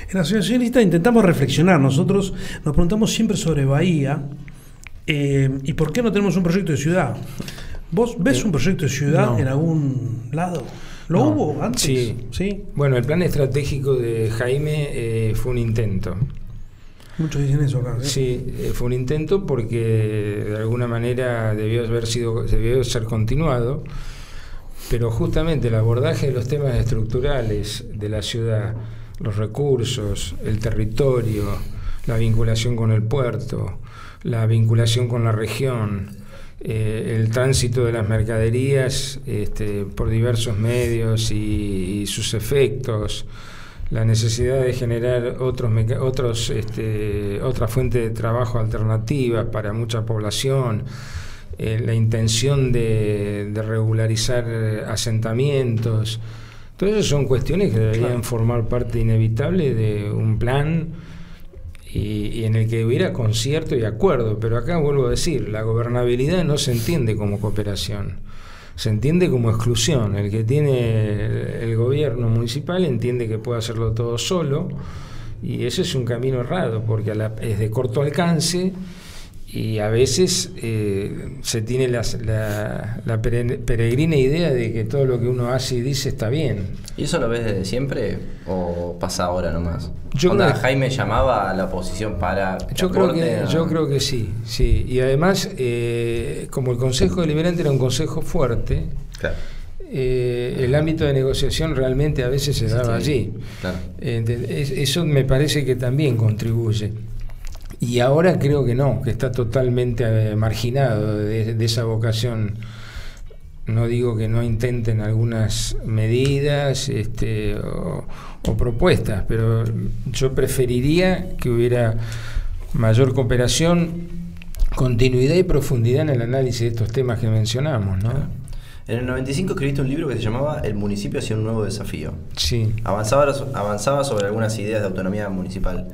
En la asociacionista intentamos reflexionar. Nosotros nos preguntamos siempre sobre Bahía eh, y por qué no tenemos un proyecto de ciudad. ¿Vos ves Eh, un proyecto de ciudad no. en algún lado? ¿Lo No, hubo antes? Sí. ¿Sí? Bueno, el plan estratégico de Jaime eh, fue un intento. Muchos dicen eso acá. ¿eh? Sí, fue un intento porque de alguna manera debió haber sido, debió ser continuado, pero justamente el abordaje de los temas estructurales de la ciudad, los recursos, el territorio, la vinculación con el puerto, la vinculación con la región, eh, el tránsito de las mercaderías este, por diversos medios y, sus efectos, la necesidad de generar otros, otros este, otra fuente de trabajo alternativa para mucha población, eh, la intención de, regularizar asentamientos. Eso son cuestiones que deberían Claro. formar parte inevitable de un plan y, y en el que hubiera concierto y acuerdo. Pero acá vuelvo a decir, la gobernabilidad no se entiende como cooperación, se entiende como exclusión. El que tiene el, el gobierno municipal entiende que puede hacerlo todo solo y ese es un camino errado porque a la- es de corto alcance y a veces eh, se tiene la, la pere- peregrina idea de que todo lo que uno hace y dice está bien. ¿Y eso lo ves desde siempre o pasa ahora nomás? Yo Onda, que- Jaime llamaba a la oposición para que Yo creo, que, a- yo creo que sí, sí. Y además, eh, como el Consejo Deliberante era un consejo fuerte, Claro. eh, el ámbito de negociación realmente a veces se daba Sí, allí. claro. Eh, eso me parece que también contribuye. Y ahora creo que no, que está totalmente eh, marginado de, de esa vocación. No digo que no intenten algunas medidas este, o, o propuestas, pero yo preferiría que hubiera mayor cooperación, continuidad y profundidad en el análisis de estos temas que mencionamos, ¿no? En el 95 escribiste un libro que se llamaba El municipio hacia un nuevo desafío. Sí. Avanzaba, avanzaba sobre algunas ideas de autonomía municipal.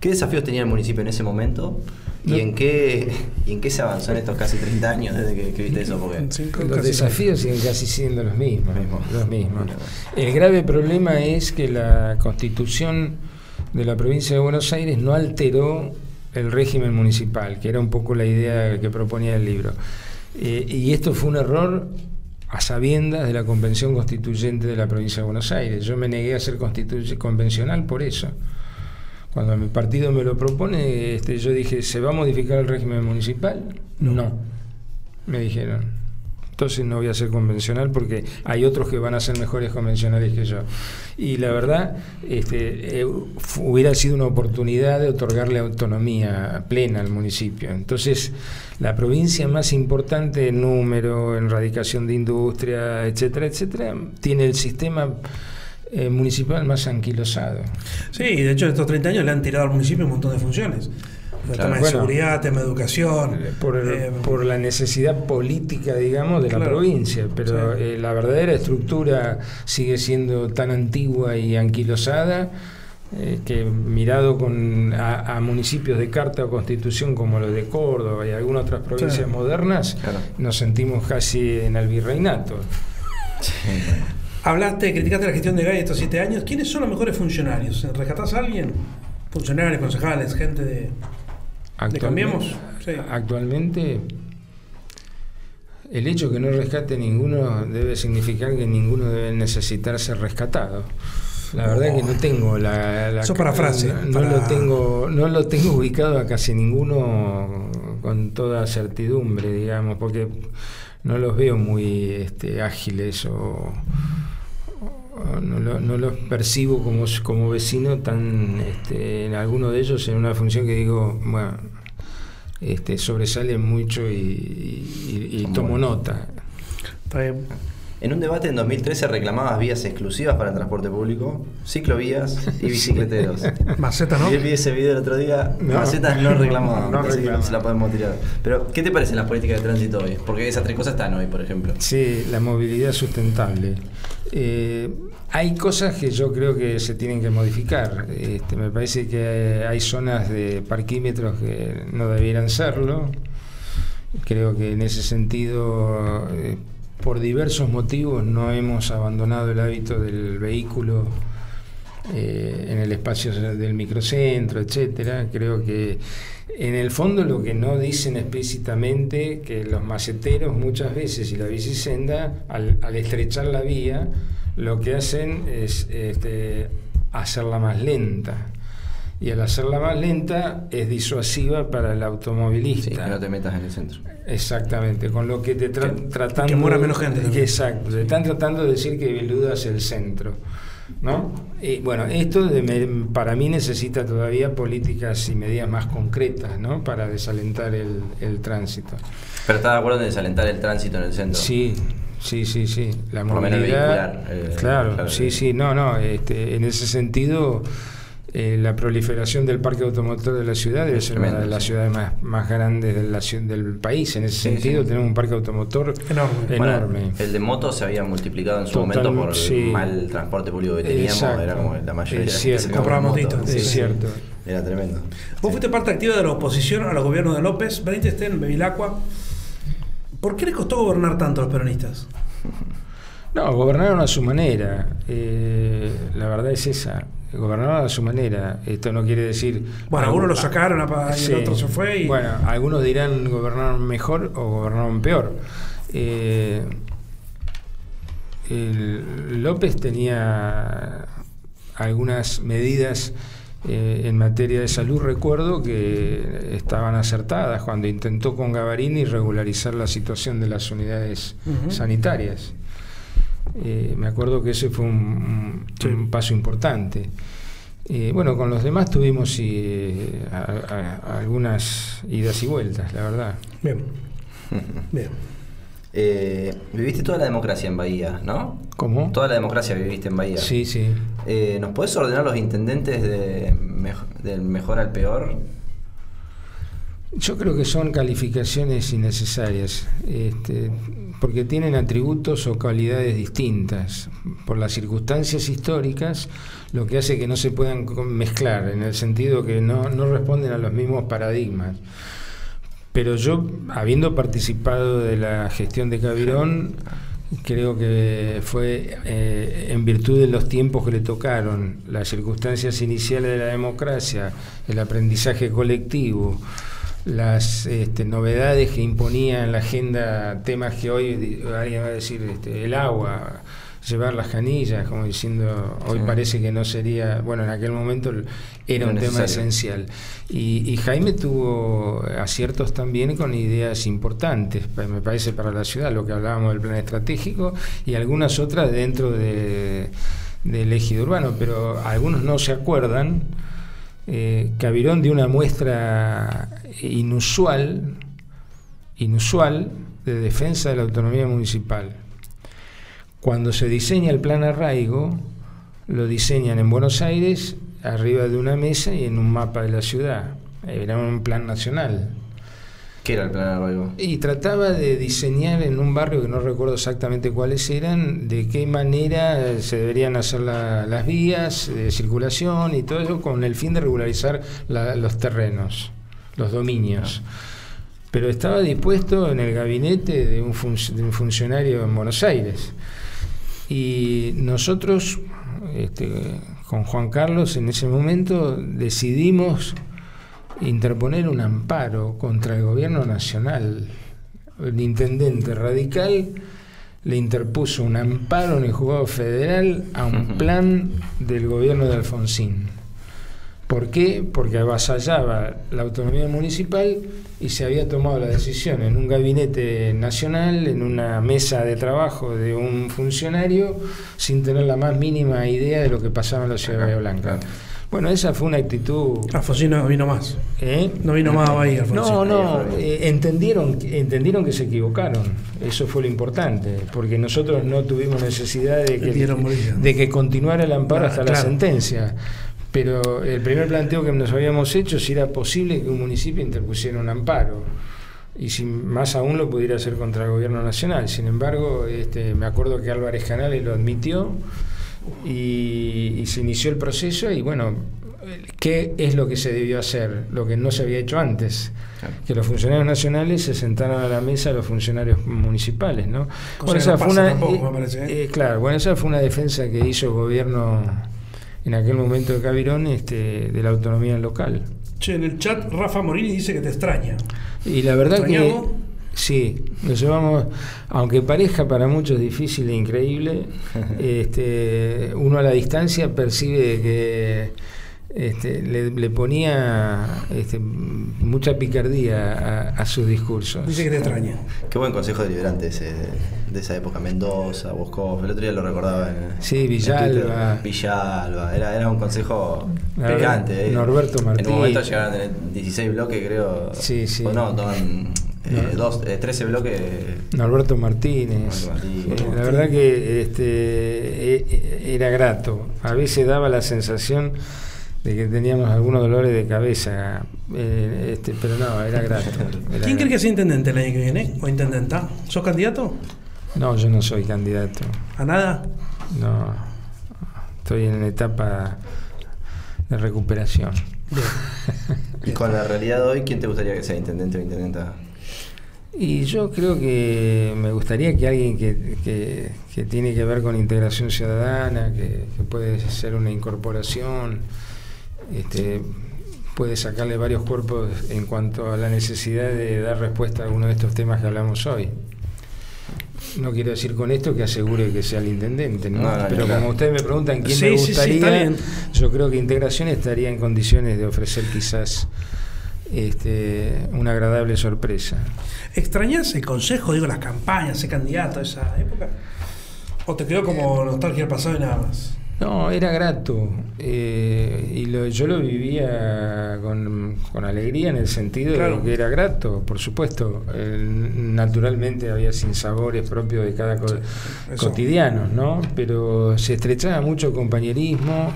¿Qué desafíos tenía el municipio en ese momento? ¿Y, No. en, qué, ¿Y en qué se avanzó en estos casi 30 años desde que escribiste eso? Porque Cinco, Los desafíos siguen casi siendo los mismos. Mismos. Los mismos. El grave problema es que la constitución de la provincia de Buenos Aires no alteró el régimen municipal, que era un poco la idea que proponía el libro. Eh, y esto fue un error a sabiendas de la convención constituyente de la provincia de Buenos Aires. Yo me negué a ser constitu- convencional por eso. Cuando mi partido me lo propone, este, yo dije, ¿se va a modificar el régimen municipal? No. Me dijeron. Entonces no voy a ser convencional porque hay otros que van a ser mejores convencionales que yo. Y la verdad, este, eh, hubiera sido una oportunidad de otorgarle autonomía plena al municipio. Entonces, la provincia más importante en número, en radicación de industria, etcétera, etcétera, tiene el sistema eh, municipal más anquilosado. Sí, de hecho, estos 30 años le han tirado al municipio un montón de funciones. El Claro. tema de Bueno. seguridad, tema de educación. Eh, por, eh, por la necesidad política, digamos, de la provincia, pero Sí. eh, la verdadera estructura sigue siendo tan antigua y anquilosada eh, que mirado con a, a municipios de carta o constitución como los de Córdoba y algunas otras provincias Sí. modernas, nos sentimos casi en el virreinato. Hablaste, criticaste la gestión de Gay estos 7 años. ¿Quiénes son los mejores funcionarios? ¿Rescatás a alguien? Funcionarios, concejales, gente de. Actualmente, Cambiemos? Sí. actualmente el hecho que no rescate ninguno debe significar que ninguno debe necesitar ser rescatado. La verdad que no tengo la, la- Eso para frase, no, para- lo tengo no lo tengo ubicado a casi ninguno con toda certidumbre, digamos, porque no los veo muy este, ágiles o no, lo- no los percibo como, como vecino tan este, en alguno de ellos en una función que digo, bueno, este, sobresale mucho y, y- y tomo nota. Está bien. En un debate en 2013 reclamabas vías exclusivas para el transporte público, ciclovías y <laughs> bicicleteros. Maceta, ¿no? Vi, vi ese video el otro día. No. Macetas no reclamaban, No así que reclamaban. se la podemos tirar. Pero, ¿qué te parecen las políticas de tránsito hoy? Porque esas tres cosas están hoy, por ejemplo. Sí, la movilidad sustentable. Eh, hay cosas que yo creo que se tienen que modificar. Este, me parece que hay zonas de parquímetros que no debieran serlo. Creo que en ese sentido, eh, por diversos motivos, no hemos abandonado el hábito del vehículo eh, en el espacio del microcentro, etcétera. Creo que en el fondo lo que no dicen explícitamente que los maceteros muchas veces y la bicisenda al, al estrechar la vía lo que hacen es este, hacerla más lenta y al hacerla más lenta es disuasiva para el automovilista. Sí, que no te metas en el centro. Exactamente, con lo que te Que- tratando que muera menos gente. Exacto, te están tratando de decir que Beluda es el centro. ¿No? Y bueno, esto de me- para mí necesita todavía políticas y medidas más concretas, ¿no? Para desalentar el, el tránsito. Pero estás de acuerdo en desalentar el tránsito en el centro. Sí, sí, sí, sí. La Por lo menos movilidad. vehicular, eh, claro, claro. sí, sí. No, no. Este, en ese sentido, eh, la proliferación del parque automotor de la ciudad debe Es ser una de las sí. ciudades más, más grandes de la ciu- del país. En ese Sí, sentido, sí. tenemos un parque automotor Enorme. Bueno, enorme. el de motos se había multiplicado en su Total- momento por el mal transporte público que teníamos. Exacto. Era como la mayoría Es de la gente cierto. se Compraba compraba motitos, moto. sí, es sí. cierto. Era tremendo. Vos Sí. fuiste parte activa de la oposición a los gobiernos de López, Benítez en Bevilacqua. ¿Por qué les costó gobernar tanto a los peronistas? No, gobernaron a su manera. eh, la verdad es esa. Gobernaron a su manera. Esto no quiere decir. Bueno, algunos lo sacaron a- y el otro se fue. Y... Bueno, algunos dirán gobernaron mejor o gobernaron peor. Eh, el- López tenía algunas medidas eh, en materia de salud, recuerdo que estaban acertadas cuando intentó con Gavarini regularizar la situación de las unidades sanitarias. Eh, me acuerdo que ese fue un, un- Sí. un paso importante. Eh, bueno, con los demás tuvimos eh, a- a- algunas idas y vueltas, la verdad. Bien, <laughs> bien. Eh, viviste toda la democracia en Bahía, ¿no? ¿Cómo? Toda la democracia viviste en Bahía. Sí, sí. Eh, ¿Nos podés ordenar los intendentes de del mejor al peor? Yo creo que son calificaciones innecesarias, este, porque tienen atributos o cualidades distintas. Por las circunstancias históricas, lo que hace que no se puedan mezclar, en el sentido que no, no responden a los mismos paradigmas. Pero yo, habiendo participado de la gestión de Cabirón, creo que fue eh, en virtud de los tiempos que le tocaron, las circunstancias iniciales de la democracia, el aprendizaje colectivo, las este, novedades que imponía en la agenda temas que hoy alguien va a decir este, el agua, llevar las canillas, como diciendo, hoy Sí. parece que no sería, bueno, en aquel momento era un tema esencial. Y, y Jaime tuvo aciertos también con ideas importantes, me parece, para la ciudad, lo que hablábamos del plan estratégico y algunas otras dentro de, del ejido urbano, pero algunos no se acuerdan. Eh, Cabirón dio una muestra inusual, inusual de defensa de la autonomía municipal. Cuando se diseña el plan arraigo, lo diseñan en Buenos Aires, arriba de una mesa y en un mapa de la ciudad. Era un plan nacional. ¿Qué era el plan arraigo? Y trataba de diseñar en un barrio que no recuerdo exactamente cuáles eran, de qué manera se deberían hacer la- las vías de circulación y todo eso con el fin de regularizar la- los terrenos, los dominios. Pero estaba dispuesto en el gabinete de un, func- de un funcionario en Buenos Aires. Y nosotros, este, con Juan Carlos, en ese momento decidimos interponer un amparo contra el gobierno nacional. El intendente radical le interpuso un amparo en el juzgado federal a un plan del gobierno de Alfonsín. ¿Por qué? Porque avasallaba la autonomía municipal y se había tomado la decisión en un gabinete nacional, en una mesa de trabajo de un funcionario, sin tener la más mínima idea de lo que pasaba en la ciudad de Bahía Blanca. Bueno, esa fue una actitud... Alfonsín no vino más. ¿eh? No vino más a Bahía, Alfonsín. No, no, eh, entendieron, entendieron que se equivocaron. Eso fue lo importante, porque nosotros no tuvimos necesidad de que, de continuara el amparo Ah, hasta la sentencia. Pero el primer planteo que nos habíamos hecho es si era posible que un municipio interpusiera un amparo. Y si más aún lo pudiera hacer contra el gobierno nacional. Sin embargo, este, me acuerdo que Álvarez Canales lo admitió y, y se inició el proceso y bueno, ¿qué es lo que se debió hacer? Lo que no se había hecho antes. Claro. Que los funcionarios nacionales se sentaran a la mesa a los funcionarios municipales, ¿no? Cosa que no pasa tampoco, eh, me parece, ¿eh? eh, claro, bueno, esa fue una defensa que hizo el gobierno en aquel momento de Cabirón este, de la autonomía local. Che, en el chat Rafa Morini dice que te extraña. Y la verdad que sí, nos llevamos, aunque parezca para muchos difícil e increíble, <laughs> este, uno a la distancia percibe que este, le, le ponía este, mucha picardía a, a sus discursos. Dice que te extraña. Qué buen consejo deliberante ese de esa época. Mendoza, Boscov. El otro día lo recordaba en. Sí, Villalba. Villalba. Era, era un consejo picante. eh. Norberto Martí. En un momento llegaron a tener 16 bloques, creo. Sí, sí. O no, toman, eh, dos, eh, 13 bloques. Norberto Martínez. Martínez. Eh, la verdad que este, eh, eh, era grato. A veces daba la sensación de que teníamos algunos dolores de cabeza, eh, este, pero no, era grato. <laughs> Era ¿Quién cree que sea intendente el año que viene? ¿O intendenta? ¿Sos candidato? No, yo no soy candidato. ¿A nada? No, estoy en etapa de recuperación. <laughs> Y con la realidad de hoy, ¿quién te gustaría que sea intendente o intendenta? Y yo creo que me gustaría que alguien que, que- que tiene que ver con integración ciudadana, que, que puede ser una incorporación, este, puede sacarle varios cuerpos en cuanto a la necesidad de dar respuesta a alguno de estos temas que hablamos hoy. No quiero decir con esto que asegure que sea el intendente, ¿no? No, no, pero claro. como ustedes me preguntan quién Sí, me sí, sí, gustaría, yo creo que integración estaría en condiciones de ofrecer quizás este, una agradable sorpresa. ¿Extrañas el consejo, digo, las campañas, ser candidato a esa época? ¿O te quedó como nostalgia del pasado y nada más? No, era grato. eh, y lo- yo lo vivía con, con alegría en el sentido Claro. de que era grato, por supuesto. Eh, naturalmente había sinsabores propios de cada co- Eso. cotidiano, ¿no? Pero se estrechaba mucho el compañerismo,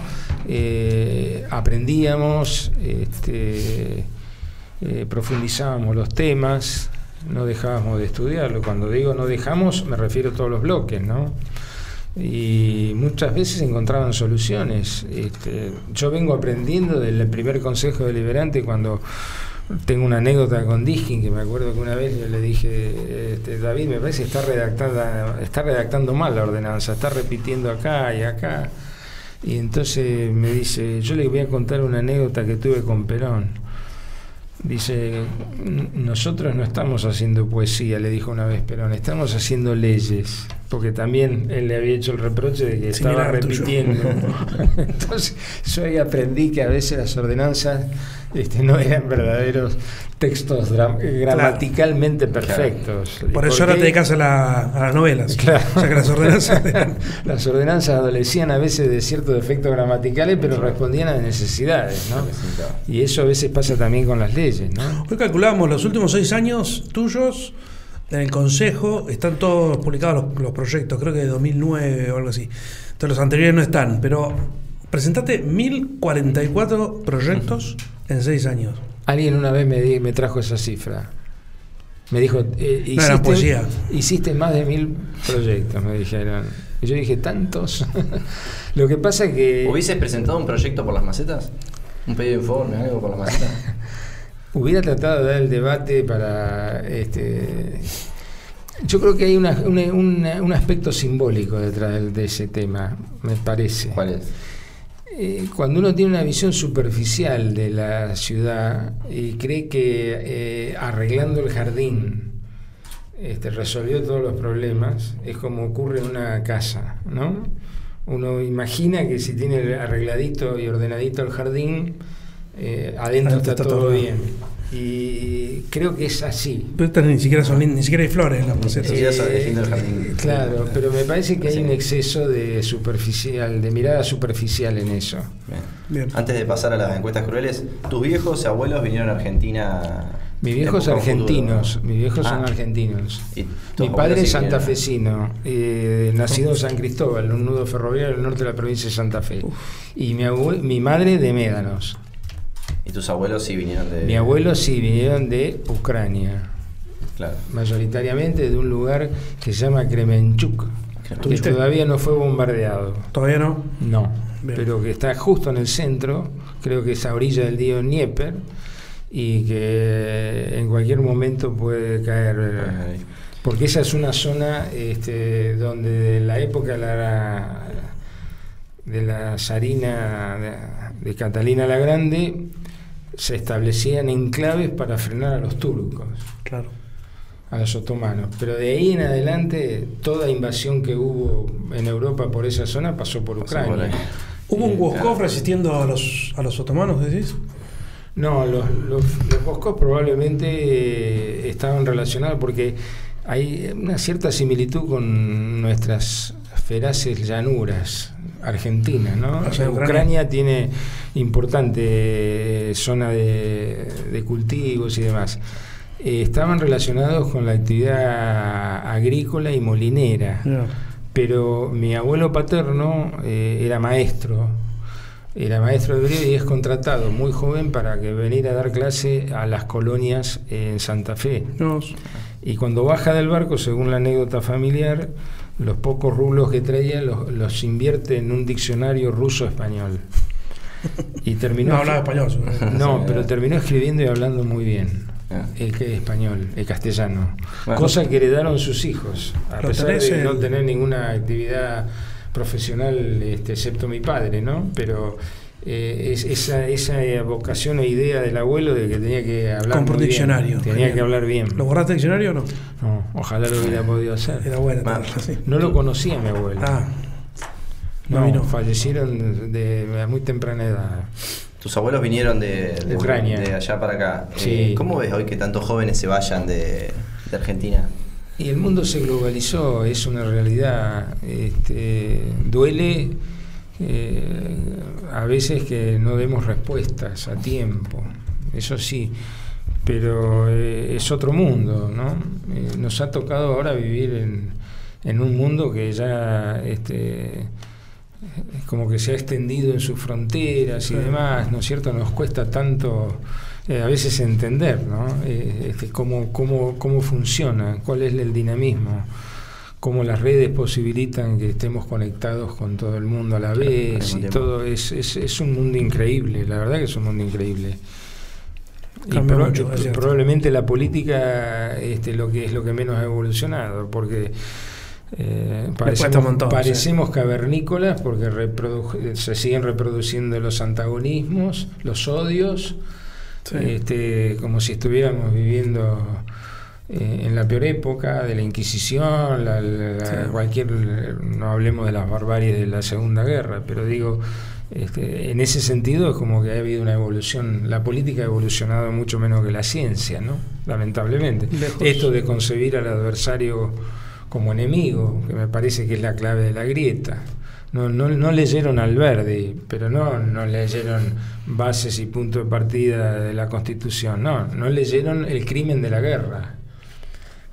eh, aprendíamos, este, eh, profundizábamos los temas, no dejábamos de estudiarlo. Cuando digo no dejamos, me refiero a todos los bloques, ¿no? Y muchas veces encontraban soluciones. Este, yo vengo aprendiendo del primer consejo deliberante cuando tengo una anécdota con Diskin que me acuerdo que una vez yo le dije, este, David, me parece que está redactada, está redactando mal la ordenanza, está repitiendo acá y acá. Y entonces me dice, yo le voy a contar una anécdota que tuve con Perón. Dice, "N- nosotros no estamos haciendo poesía, le dijo una vez Perón, estamos haciendo leyes, porque también él le había hecho el reproche de que estaba repitiendo. <laughs> Entonces yo ahí aprendí que a veces las ordenanzas este, no eran verdaderos textos dra- gramaticalmente perfectos. Por eso ahora te dedicas a, la- a las novelas. <laughs> Claro. O sea que las ordenanzas <laughs> Las ordenanzas adolecían a veces de ciertos defectos gramaticales, pero respondían a necesidades, ¿no? Y eso a veces pasa también con las leyes, ¿no? Hoy calculamos los últimos seis años tuyos en el Consejo, están todos publicados los, los proyectos, creo que de 2009 o algo así. Entonces los anteriores no están, pero presentaste 1044 proyectos en seis años. Alguien una vez me, di- me trajo esa cifra. Me dijo, eh, No era poesía. hiciste más de mil proyectos, me dijeron. Y yo dije, ¿tantos? <laughs> Lo que pasa es que ¿Hubieses presentado un proyecto por las macetas? ¿Un pedido de informe, algo por las macetas? <laughs> hubiera tratado de dar el debate para... este Yo creo que hay una- una- una- un aspecto simbólico detrás de ese tema, me parece. ¿Cuál es? Eh, cuando uno tiene una visión superficial de la ciudad y cree que eh, arreglando el jardín este, resolvió todos los problemas, es como ocurre en una casa, ¿no? Uno imagina que si tiene arregladito y ordenadito el jardín, eh, adentro está, todo, bien. Y creo que es así. Pero estas ni siquiera son ni siquiera hay flores en las el jardín. Claro, pero me parece que hay un exceso de superficial, de mirada superficial en eso. Bien. Bien. Antes de pasar a las encuestas crueles, tus viejos abuelos vinieron a Argentina. Mis viejos argentinos, ¿no? mis viejos son Ah. argentinos. ¿Y tus Mi padre es santafesino, eh, nacido en San Cristóbal, un nudo ferroviario del norte de la provincia de Santa Fe. Y mi, abue- mi madre de Médanos. Y tus abuelos sí vinieron de. Mi abuelo sí vinieron de Ucrania, Claro. mayoritariamente de un lugar que se llama Kremenchuk, que todavía no fue bombardeado. Todavía no. No, Bien. pero que está justo en el centro, creo que es a orilla del río Dnieper y que en cualquier momento puede caer. eh, Ay. Porque esa es una zona este, donde de la época de la, de la zarina de, de Catalina la Grande se establecían enclaves para frenar a los turcos. Claro. a los otomanos. Pero de ahí en adelante, toda invasión que hubo en Europa por esa zona pasó por Pasó por Ucrania. ¿Hubo un Woskov resistiendo a los, a los otomanos, decís? No, los, los, los boscos probablemente eh, estaban relacionados porque hay una cierta similitud con nuestras feraces llanuras argentinas, ¿no? O sea, Ucrania, tiene importante eh, zona de, de cultivos y demás. Eh, estaban relacionados con la actividad agrícola y molinera. pero mi abuelo paterno eh, era maestro, era maestro de hebreo y es contratado muy joven para que venir a dar clase a las colonias en Santa Fe. No, Y cuando baja del barco, según la anécdota familiar, los pocos rublos que traía los, los invierte en un diccionario ruso-español. <laughs> Y terminó. no hablaba español. No, pero terminó escribiendo y hablando muy bien. Ah. El que español, el castellano. Bueno. Cosa que heredaron sus hijos, a pesar de no en- tener ninguna actividad profesional, este, excepto mi padre, ¿no? Pero eh, es- esa, esa vocación o idea del abuelo de que tenía que hablar bien, tenía Genial. que hablar bien. ¿Lo borraste diccionario o no? No, ojalá lo hubiera podido hacer. Era bueno. No lo conocía mi abuelo. Ah, no, no vino. fallecieron de, de muy temprana edad. Tus abuelos vinieron de, de- Ucrania. de allá para acá. Sí. Eh, ¿Cómo ves hoy que tantos jóvenes se vayan de, de Argentina? Y el mundo se globalizó, es una realidad. Este, duele eh, a veces que no demos respuestas a tiempo, eso sí, pero eh, es otro mundo, ¿no? Eh, nos ha tocado ahora vivir en, en un mundo que ya este, es como que se ha extendido en sus fronteras y demás, ¿no es cierto? Nos cuesta tanto a veces entender, ¿no? Este, cómo, cómo, cómo funciona, cuál es el dinamismo, cómo las redes posibilitan que estemos conectados con todo el mundo a la vez y tiempo. todo es, es, es un mundo increíble, la verdad que es un mundo increíble. Y mucho, probablemente la política este, lo que es lo que menos ha evolucionado, porque eh, parecemos, un montón, parecemos cavernícolas porque reprodu- se siguen reproduciendo los antagonismos, los odios, sí. este, como si estuviéramos viviendo eh, en la peor época de la Inquisición, la- la- la- Sí. cualquier, no hablemos de las barbaries de la Segunda Guerra, pero digo, este, en ese sentido es como que ha habido una evolución, la política ha evolucionado mucho menos que la ciencia, ¿no? Lamentablemente. Lejos. Esto de concebir al adversario como enemigo, que me parece que es la clave de la grieta. No, no, no leyeron Alberdi, pero no, no leyeron bases y puntos de partida de la Constitución, no, no leyeron El crimen de la guerra,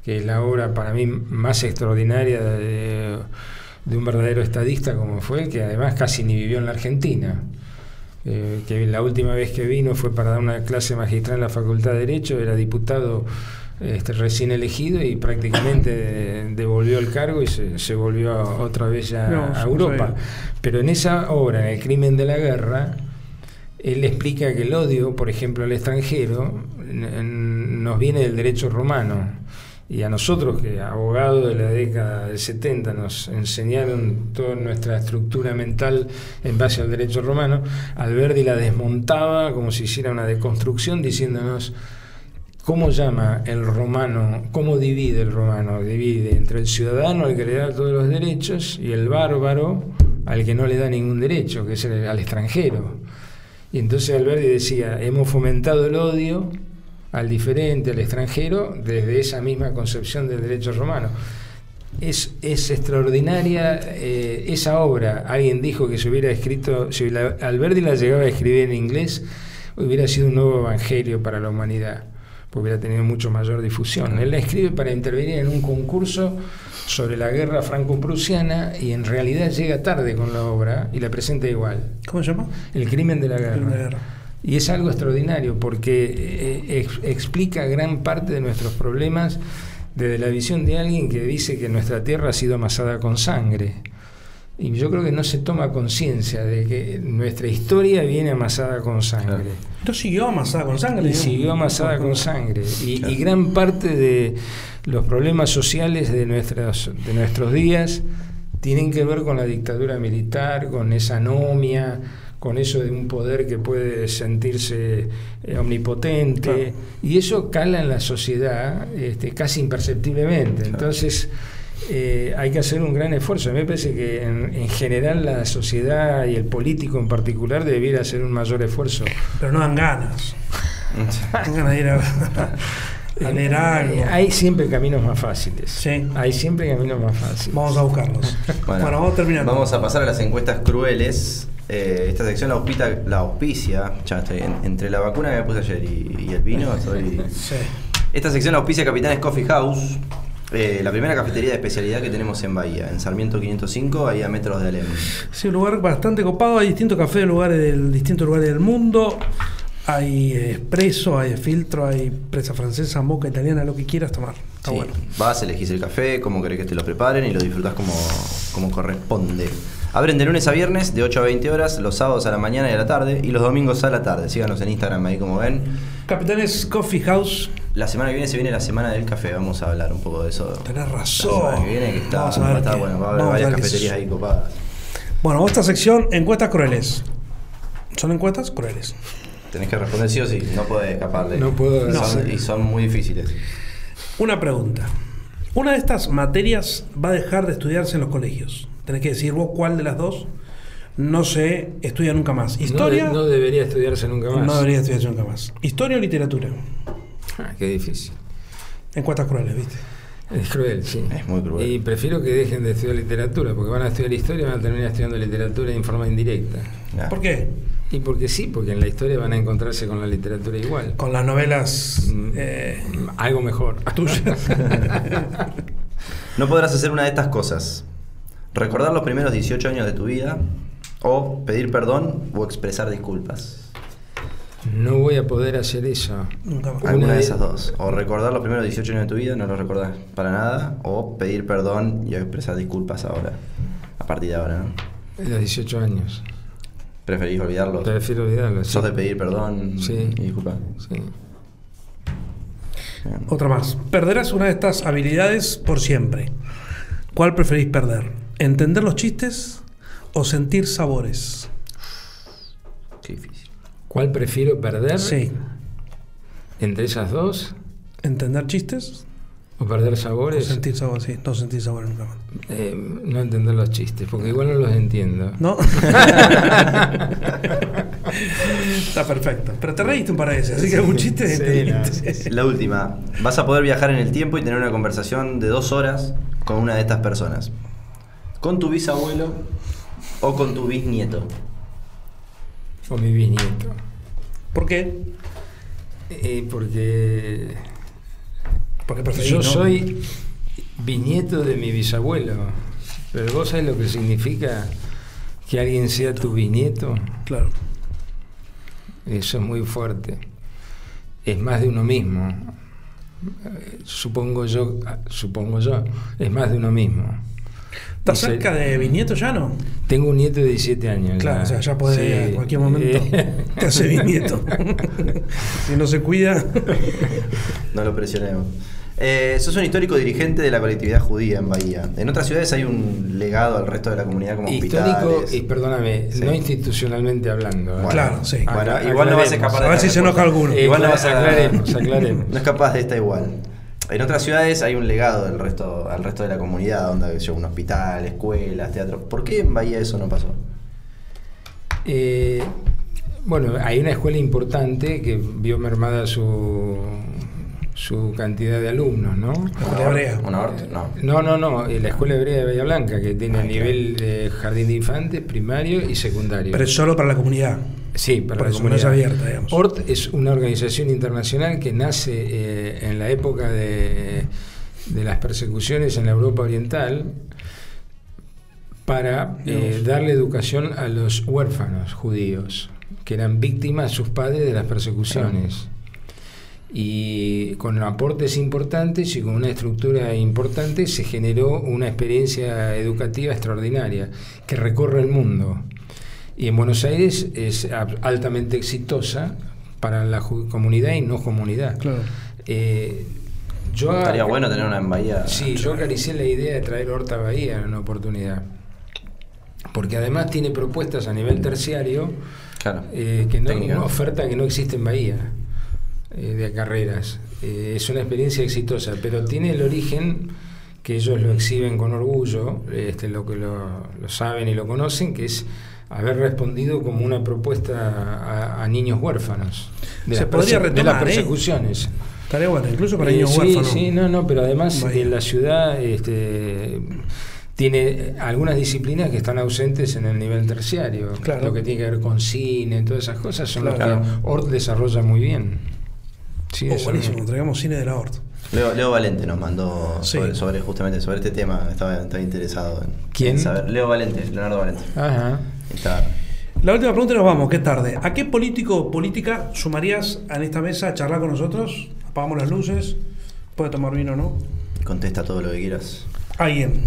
que es la obra para mí más extraordinaria de, de un verdadero estadista como fue, que además casi ni vivió en la Argentina. Eh, que la última vez que vino fue para dar una clase magistral en la Facultad de Derecho, era diputado este, recién elegido y prácticamente <coughs> devolvió el cargo y se, se volvió otra vez ya No, a Europa. Pero en esa obra, en El crimen de la guerra, él explica que el odio, por ejemplo, al extranjero, nos viene del derecho romano. Y a nosotros, que abogados de la década del 70 nos enseñaron toda nuestra estructura mental en base al derecho romano, Alberti la desmontaba como si hiciera una deconstrucción diciéndonos cómo llama el romano, cómo divide el romano, divide entre el ciudadano al que le da todos los derechos y el bárbaro al que no le da ningún derecho, que es el- al extranjero. Y entonces Alberti decía, hemos fomentado el odio al diferente, al extranjero, desde esa misma concepción del derecho romano. Es, es extraordinaria eh, esa obra. Alguien dijo que si hubiera escrito, si la- Alberti la llegaba a escribir en inglés, hubiera sido un nuevo evangelio para la humanidad, porque hubiera tenido mucho mayor difusión. Él la escribe para intervenir en un concurso sobre la guerra franco-prusiana y en realidad llega tarde con la obra y la presenta igual. ¿Cómo se llama? El crimen de la Crimen de guerra. guerra. Y es algo extraordinario porque eh, ex- explica gran parte de nuestros problemas desde la visión de alguien que dice que nuestra tierra ha sido amasada con sangre. Y yo creo que no se toma conciencia de que nuestra historia viene amasada con sangre. Esto siguió amasada con sangre. Y siguió amasada con sangre. Y, Claro. y gran parte de los problemas sociales de nuestros, de nuestros días tienen que ver con la dictadura militar, con esa anomia, con eso de un poder que puede sentirse eh, omnipotente, Claro. y eso cala en la sociedad este, casi imperceptiblemente. Entonces, eh, hay que hacer un gran esfuerzo. A mí me parece que en, en general la sociedad y el político en particular debiera hacer un mayor esfuerzo. Pero no dan ganas. <laughs> Dan ganas de ir a, leer algo. Eh, Hay siempre caminos más fáciles. Sí. Hay siempre caminos más fáciles. Vamos a buscarlos. <laughs> Bueno, vamos terminando. Vamos a pasar a las encuestas crueles. Eh, esta sección la, auspita- la auspicia, ya estoy en- entre la vacuna que me puse ayer y, y el vino, estoy... <laughs> Sí. Esta sección la auspicia Capitanes Coffee House, eh, la primera cafetería de especialidad que tenemos en Bahía, en Sarmiento 505, ahí a metros de Alem. Sí, un lugar bastante copado. Hay distintos cafés de lugares del, distintos lugares del mundo. Hay espresso, hay filtro, hay presa francesa, moca italiana, lo que quieras tomar. Está Sí, bueno. Vas, elegís el café, cómo querés que te lo preparen y lo disfrutás como, como corresponde. Abren de lunes a viernes, de 8 a 20 horas, los sábados a la mañana y a la tarde, y los domingos a la tarde. Síganos en Instagram ahí como ven. Capitanes Coffee House. La semana que viene se viene la semana del café, vamos a hablar un poco de eso. Tenés La razón. semana que viene que está, Vamos a bueno, va a haber a varias cafeterías ahí copadas. Bueno, esta sección, encuestas crueles. ¿Son encuestas crueles? Tenés que responder sí o sí, no podés escaparle. No puedo Son- y son muy difíciles. Una pregunta. Una de estas materias va a dejar de estudiarse en los colegios. Tenés que decir vos cuál de las dos no se estudia nunca más. Historia No, de- no debería estudiarse nunca más. no debería estudiarse nunca más. Historia o literatura. Ah, qué difícil. Encuestas crueles, ¿viste? Es cruel, sí. Es muy cruel. Y prefiero que dejen de estudiar literatura, porque van a estudiar historia y van a terminar estudiando literatura en forma indirecta. Nah. ¿Por qué? Y porque sí, porque en la historia van a encontrarse con la literatura igual. Con las novelas Mm. eh, Algo mejor. tuyas. <laughs> No podrás hacer una de estas cosas. Recordar los primeros 18 años de tu vida, o pedir perdón o expresar disculpas. No voy a poder hacer eso. Nunca más. Una Alguna de de- esas dos. O recordar los primeros 18 años de tu vida, no los recordás para nada, o pedir perdón y expresar disculpas ahora. A partir de ahora, ¿no? Los 18 años. ¿Preferís olvidarlos? Prefiero olvidarlo. sí. ¿Sos de pedir perdón Sí. y disculpas? Sí. Bien. Otra más. Perderás una de estas habilidades por siempre. ¿Cuál preferís perder? ¿Entender los chistes o sentir sabores? Qué difícil. ¿Cuál prefiero perder? Sí. ¿Entre esas dos? ¿Entender chistes ¿O perder o sentir sentir sabores? Sí, no sentir sabores nunca más. no entender los chistes, porque igual no los entiendo. ¿No? Está perfecto. Pero te reíste un par de veces, así que algún chiste Sí, entendiste. no, sí, sí. La última. Vas a poder viajar en el tiempo y tener una conversación de dos horas con una de estas personas. ¿Con tu bisabuelo o con tu bisnieto? O mi bisnieto. ¿Por qué? Eh, porque Porque preferís, yo ¿no? soy bisnieto de mi bisabuelo. Pero vos sabés lo que significa que alguien sea tu bisnieto. Claro. Eso es muy fuerte. Es más de uno mismo. Supongo yo, supongo yo, es más de uno mismo. ¿Estás cerca de bisnieto ya no? Tengo un nieto de 17 años. Claro, o sea, ya puede Sí. en cualquier momento Eh, <laughs> te hace bisnieto. <laughs> si no se cuida. No lo presionemos. Eh, sos un histórico dirigente de la colectividad judía en Bahía. En otras ciudades hay un legado al resto de la comunidad como Histórico, hospitales. y perdóname, Sí. no institucionalmente hablando. ¿eh? Bueno, Claro, sí. Bueno, Acla- igual no vas a escapar de A ver si se enoja alguno. Eh, Igual no vas a aclaremos, <laughs> aclaremos. No es capaz de esta igual. En otras ciudades hay un legado del resto, al resto de la comunidad, donde hay un hospital, escuelas, teatro. ¿Por qué en Bahía eso no pasó? Eh, bueno, hay una escuela importante que vio mermada su, su cantidad de alumnos, ¿no? escuela hebrea. ¿Una horta? No. No, no, no, la escuela hebrea de Bahía Blanca, que tiene Ah, nivel de jardín de infantes, primario y secundario. Pero es solo para la comunidad. Sí, para Por la eso no comunidad. es abierta, digamos. ORT es una organización internacional que nace eh, en la época de, de las persecuciones en la Europa Oriental para eh, darle educación a los huérfanos judíos que eran víctimas sus padres de las persecuciones. Y con aportes importantes y con una estructura importante se generó una experiencia educativa extraordinaria que recorre el mundo. Y en Buenos Aires es altamente exitosa para la comunidad y no comunidad. Claro. Eh, Yo Estaría bueno tener una en Bahía. Sí, yo acaricié la idea de traer Horta a Bahía en una oportunidad. Porque además tiene propuestas a nivel terciario Claro. eh, que no, Técnica. una oferta que no existe en Bahía eh, de carreras. Eh, es una experiencia exitosa, pero tiene el origen que ellos lo exhiben con orgullo, este, lo que lo, lo saben y lo conocen, que es haber respondido como una propuesta a, a niños huérfanos de, Se las, podría perse- de las retomar, ¿eh? persecuciones. Estaría bueno, incluso para Eh, niños sí, huérfanos. sí, no, no, pero además en la ciudad este, tiene algunas disciplinas que están ausentes en el nivel terciario. Claro. Lo que tiene que ver con cine, todas esas cosas son Claro. lo que Ort desarrolla muy bien. Sí, Oh, eso buenísimo, traigamos cine de la Hort. Leo, Leo Valente nos mandó Sí. sobre, sobre- justamente sobre este tema. Estaba, estaba interesado en, ¿Quién? en saber. Leo Valente, Leonardo Valente. Ajá. Está, La última pregunta y nos vamos, es tarde. ¿A qué político o política sumarías en esta mesa a charlar con nosotros? Apagamos las luces, puede tomar vino o no. contesta todo lo que quieras. Alguien.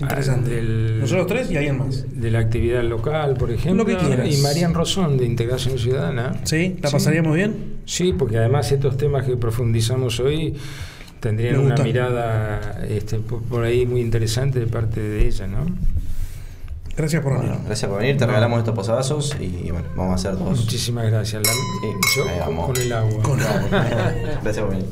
Interesante. Del- Nosotros tres y alguien más. De la actividad local, por ejemplo. Lo que quieras. Y Marian Rosón, de Integración Ciudadana. ¿Sí? ¿La Sí. pasaríamos bien? Sí, porque además estos temas que profundizamos hoy tendrían una mirada este, por ahí muy interesante de parte de ella, ¿no? Gracias por venir. Bueno, gracias por venir. Te regalamos estos posavasos y bueno, vamos a hacer dos. Muchísimas gracias. La- Sí, yo con, vamos. con el agua. Con- <laughs> Gracias por venir.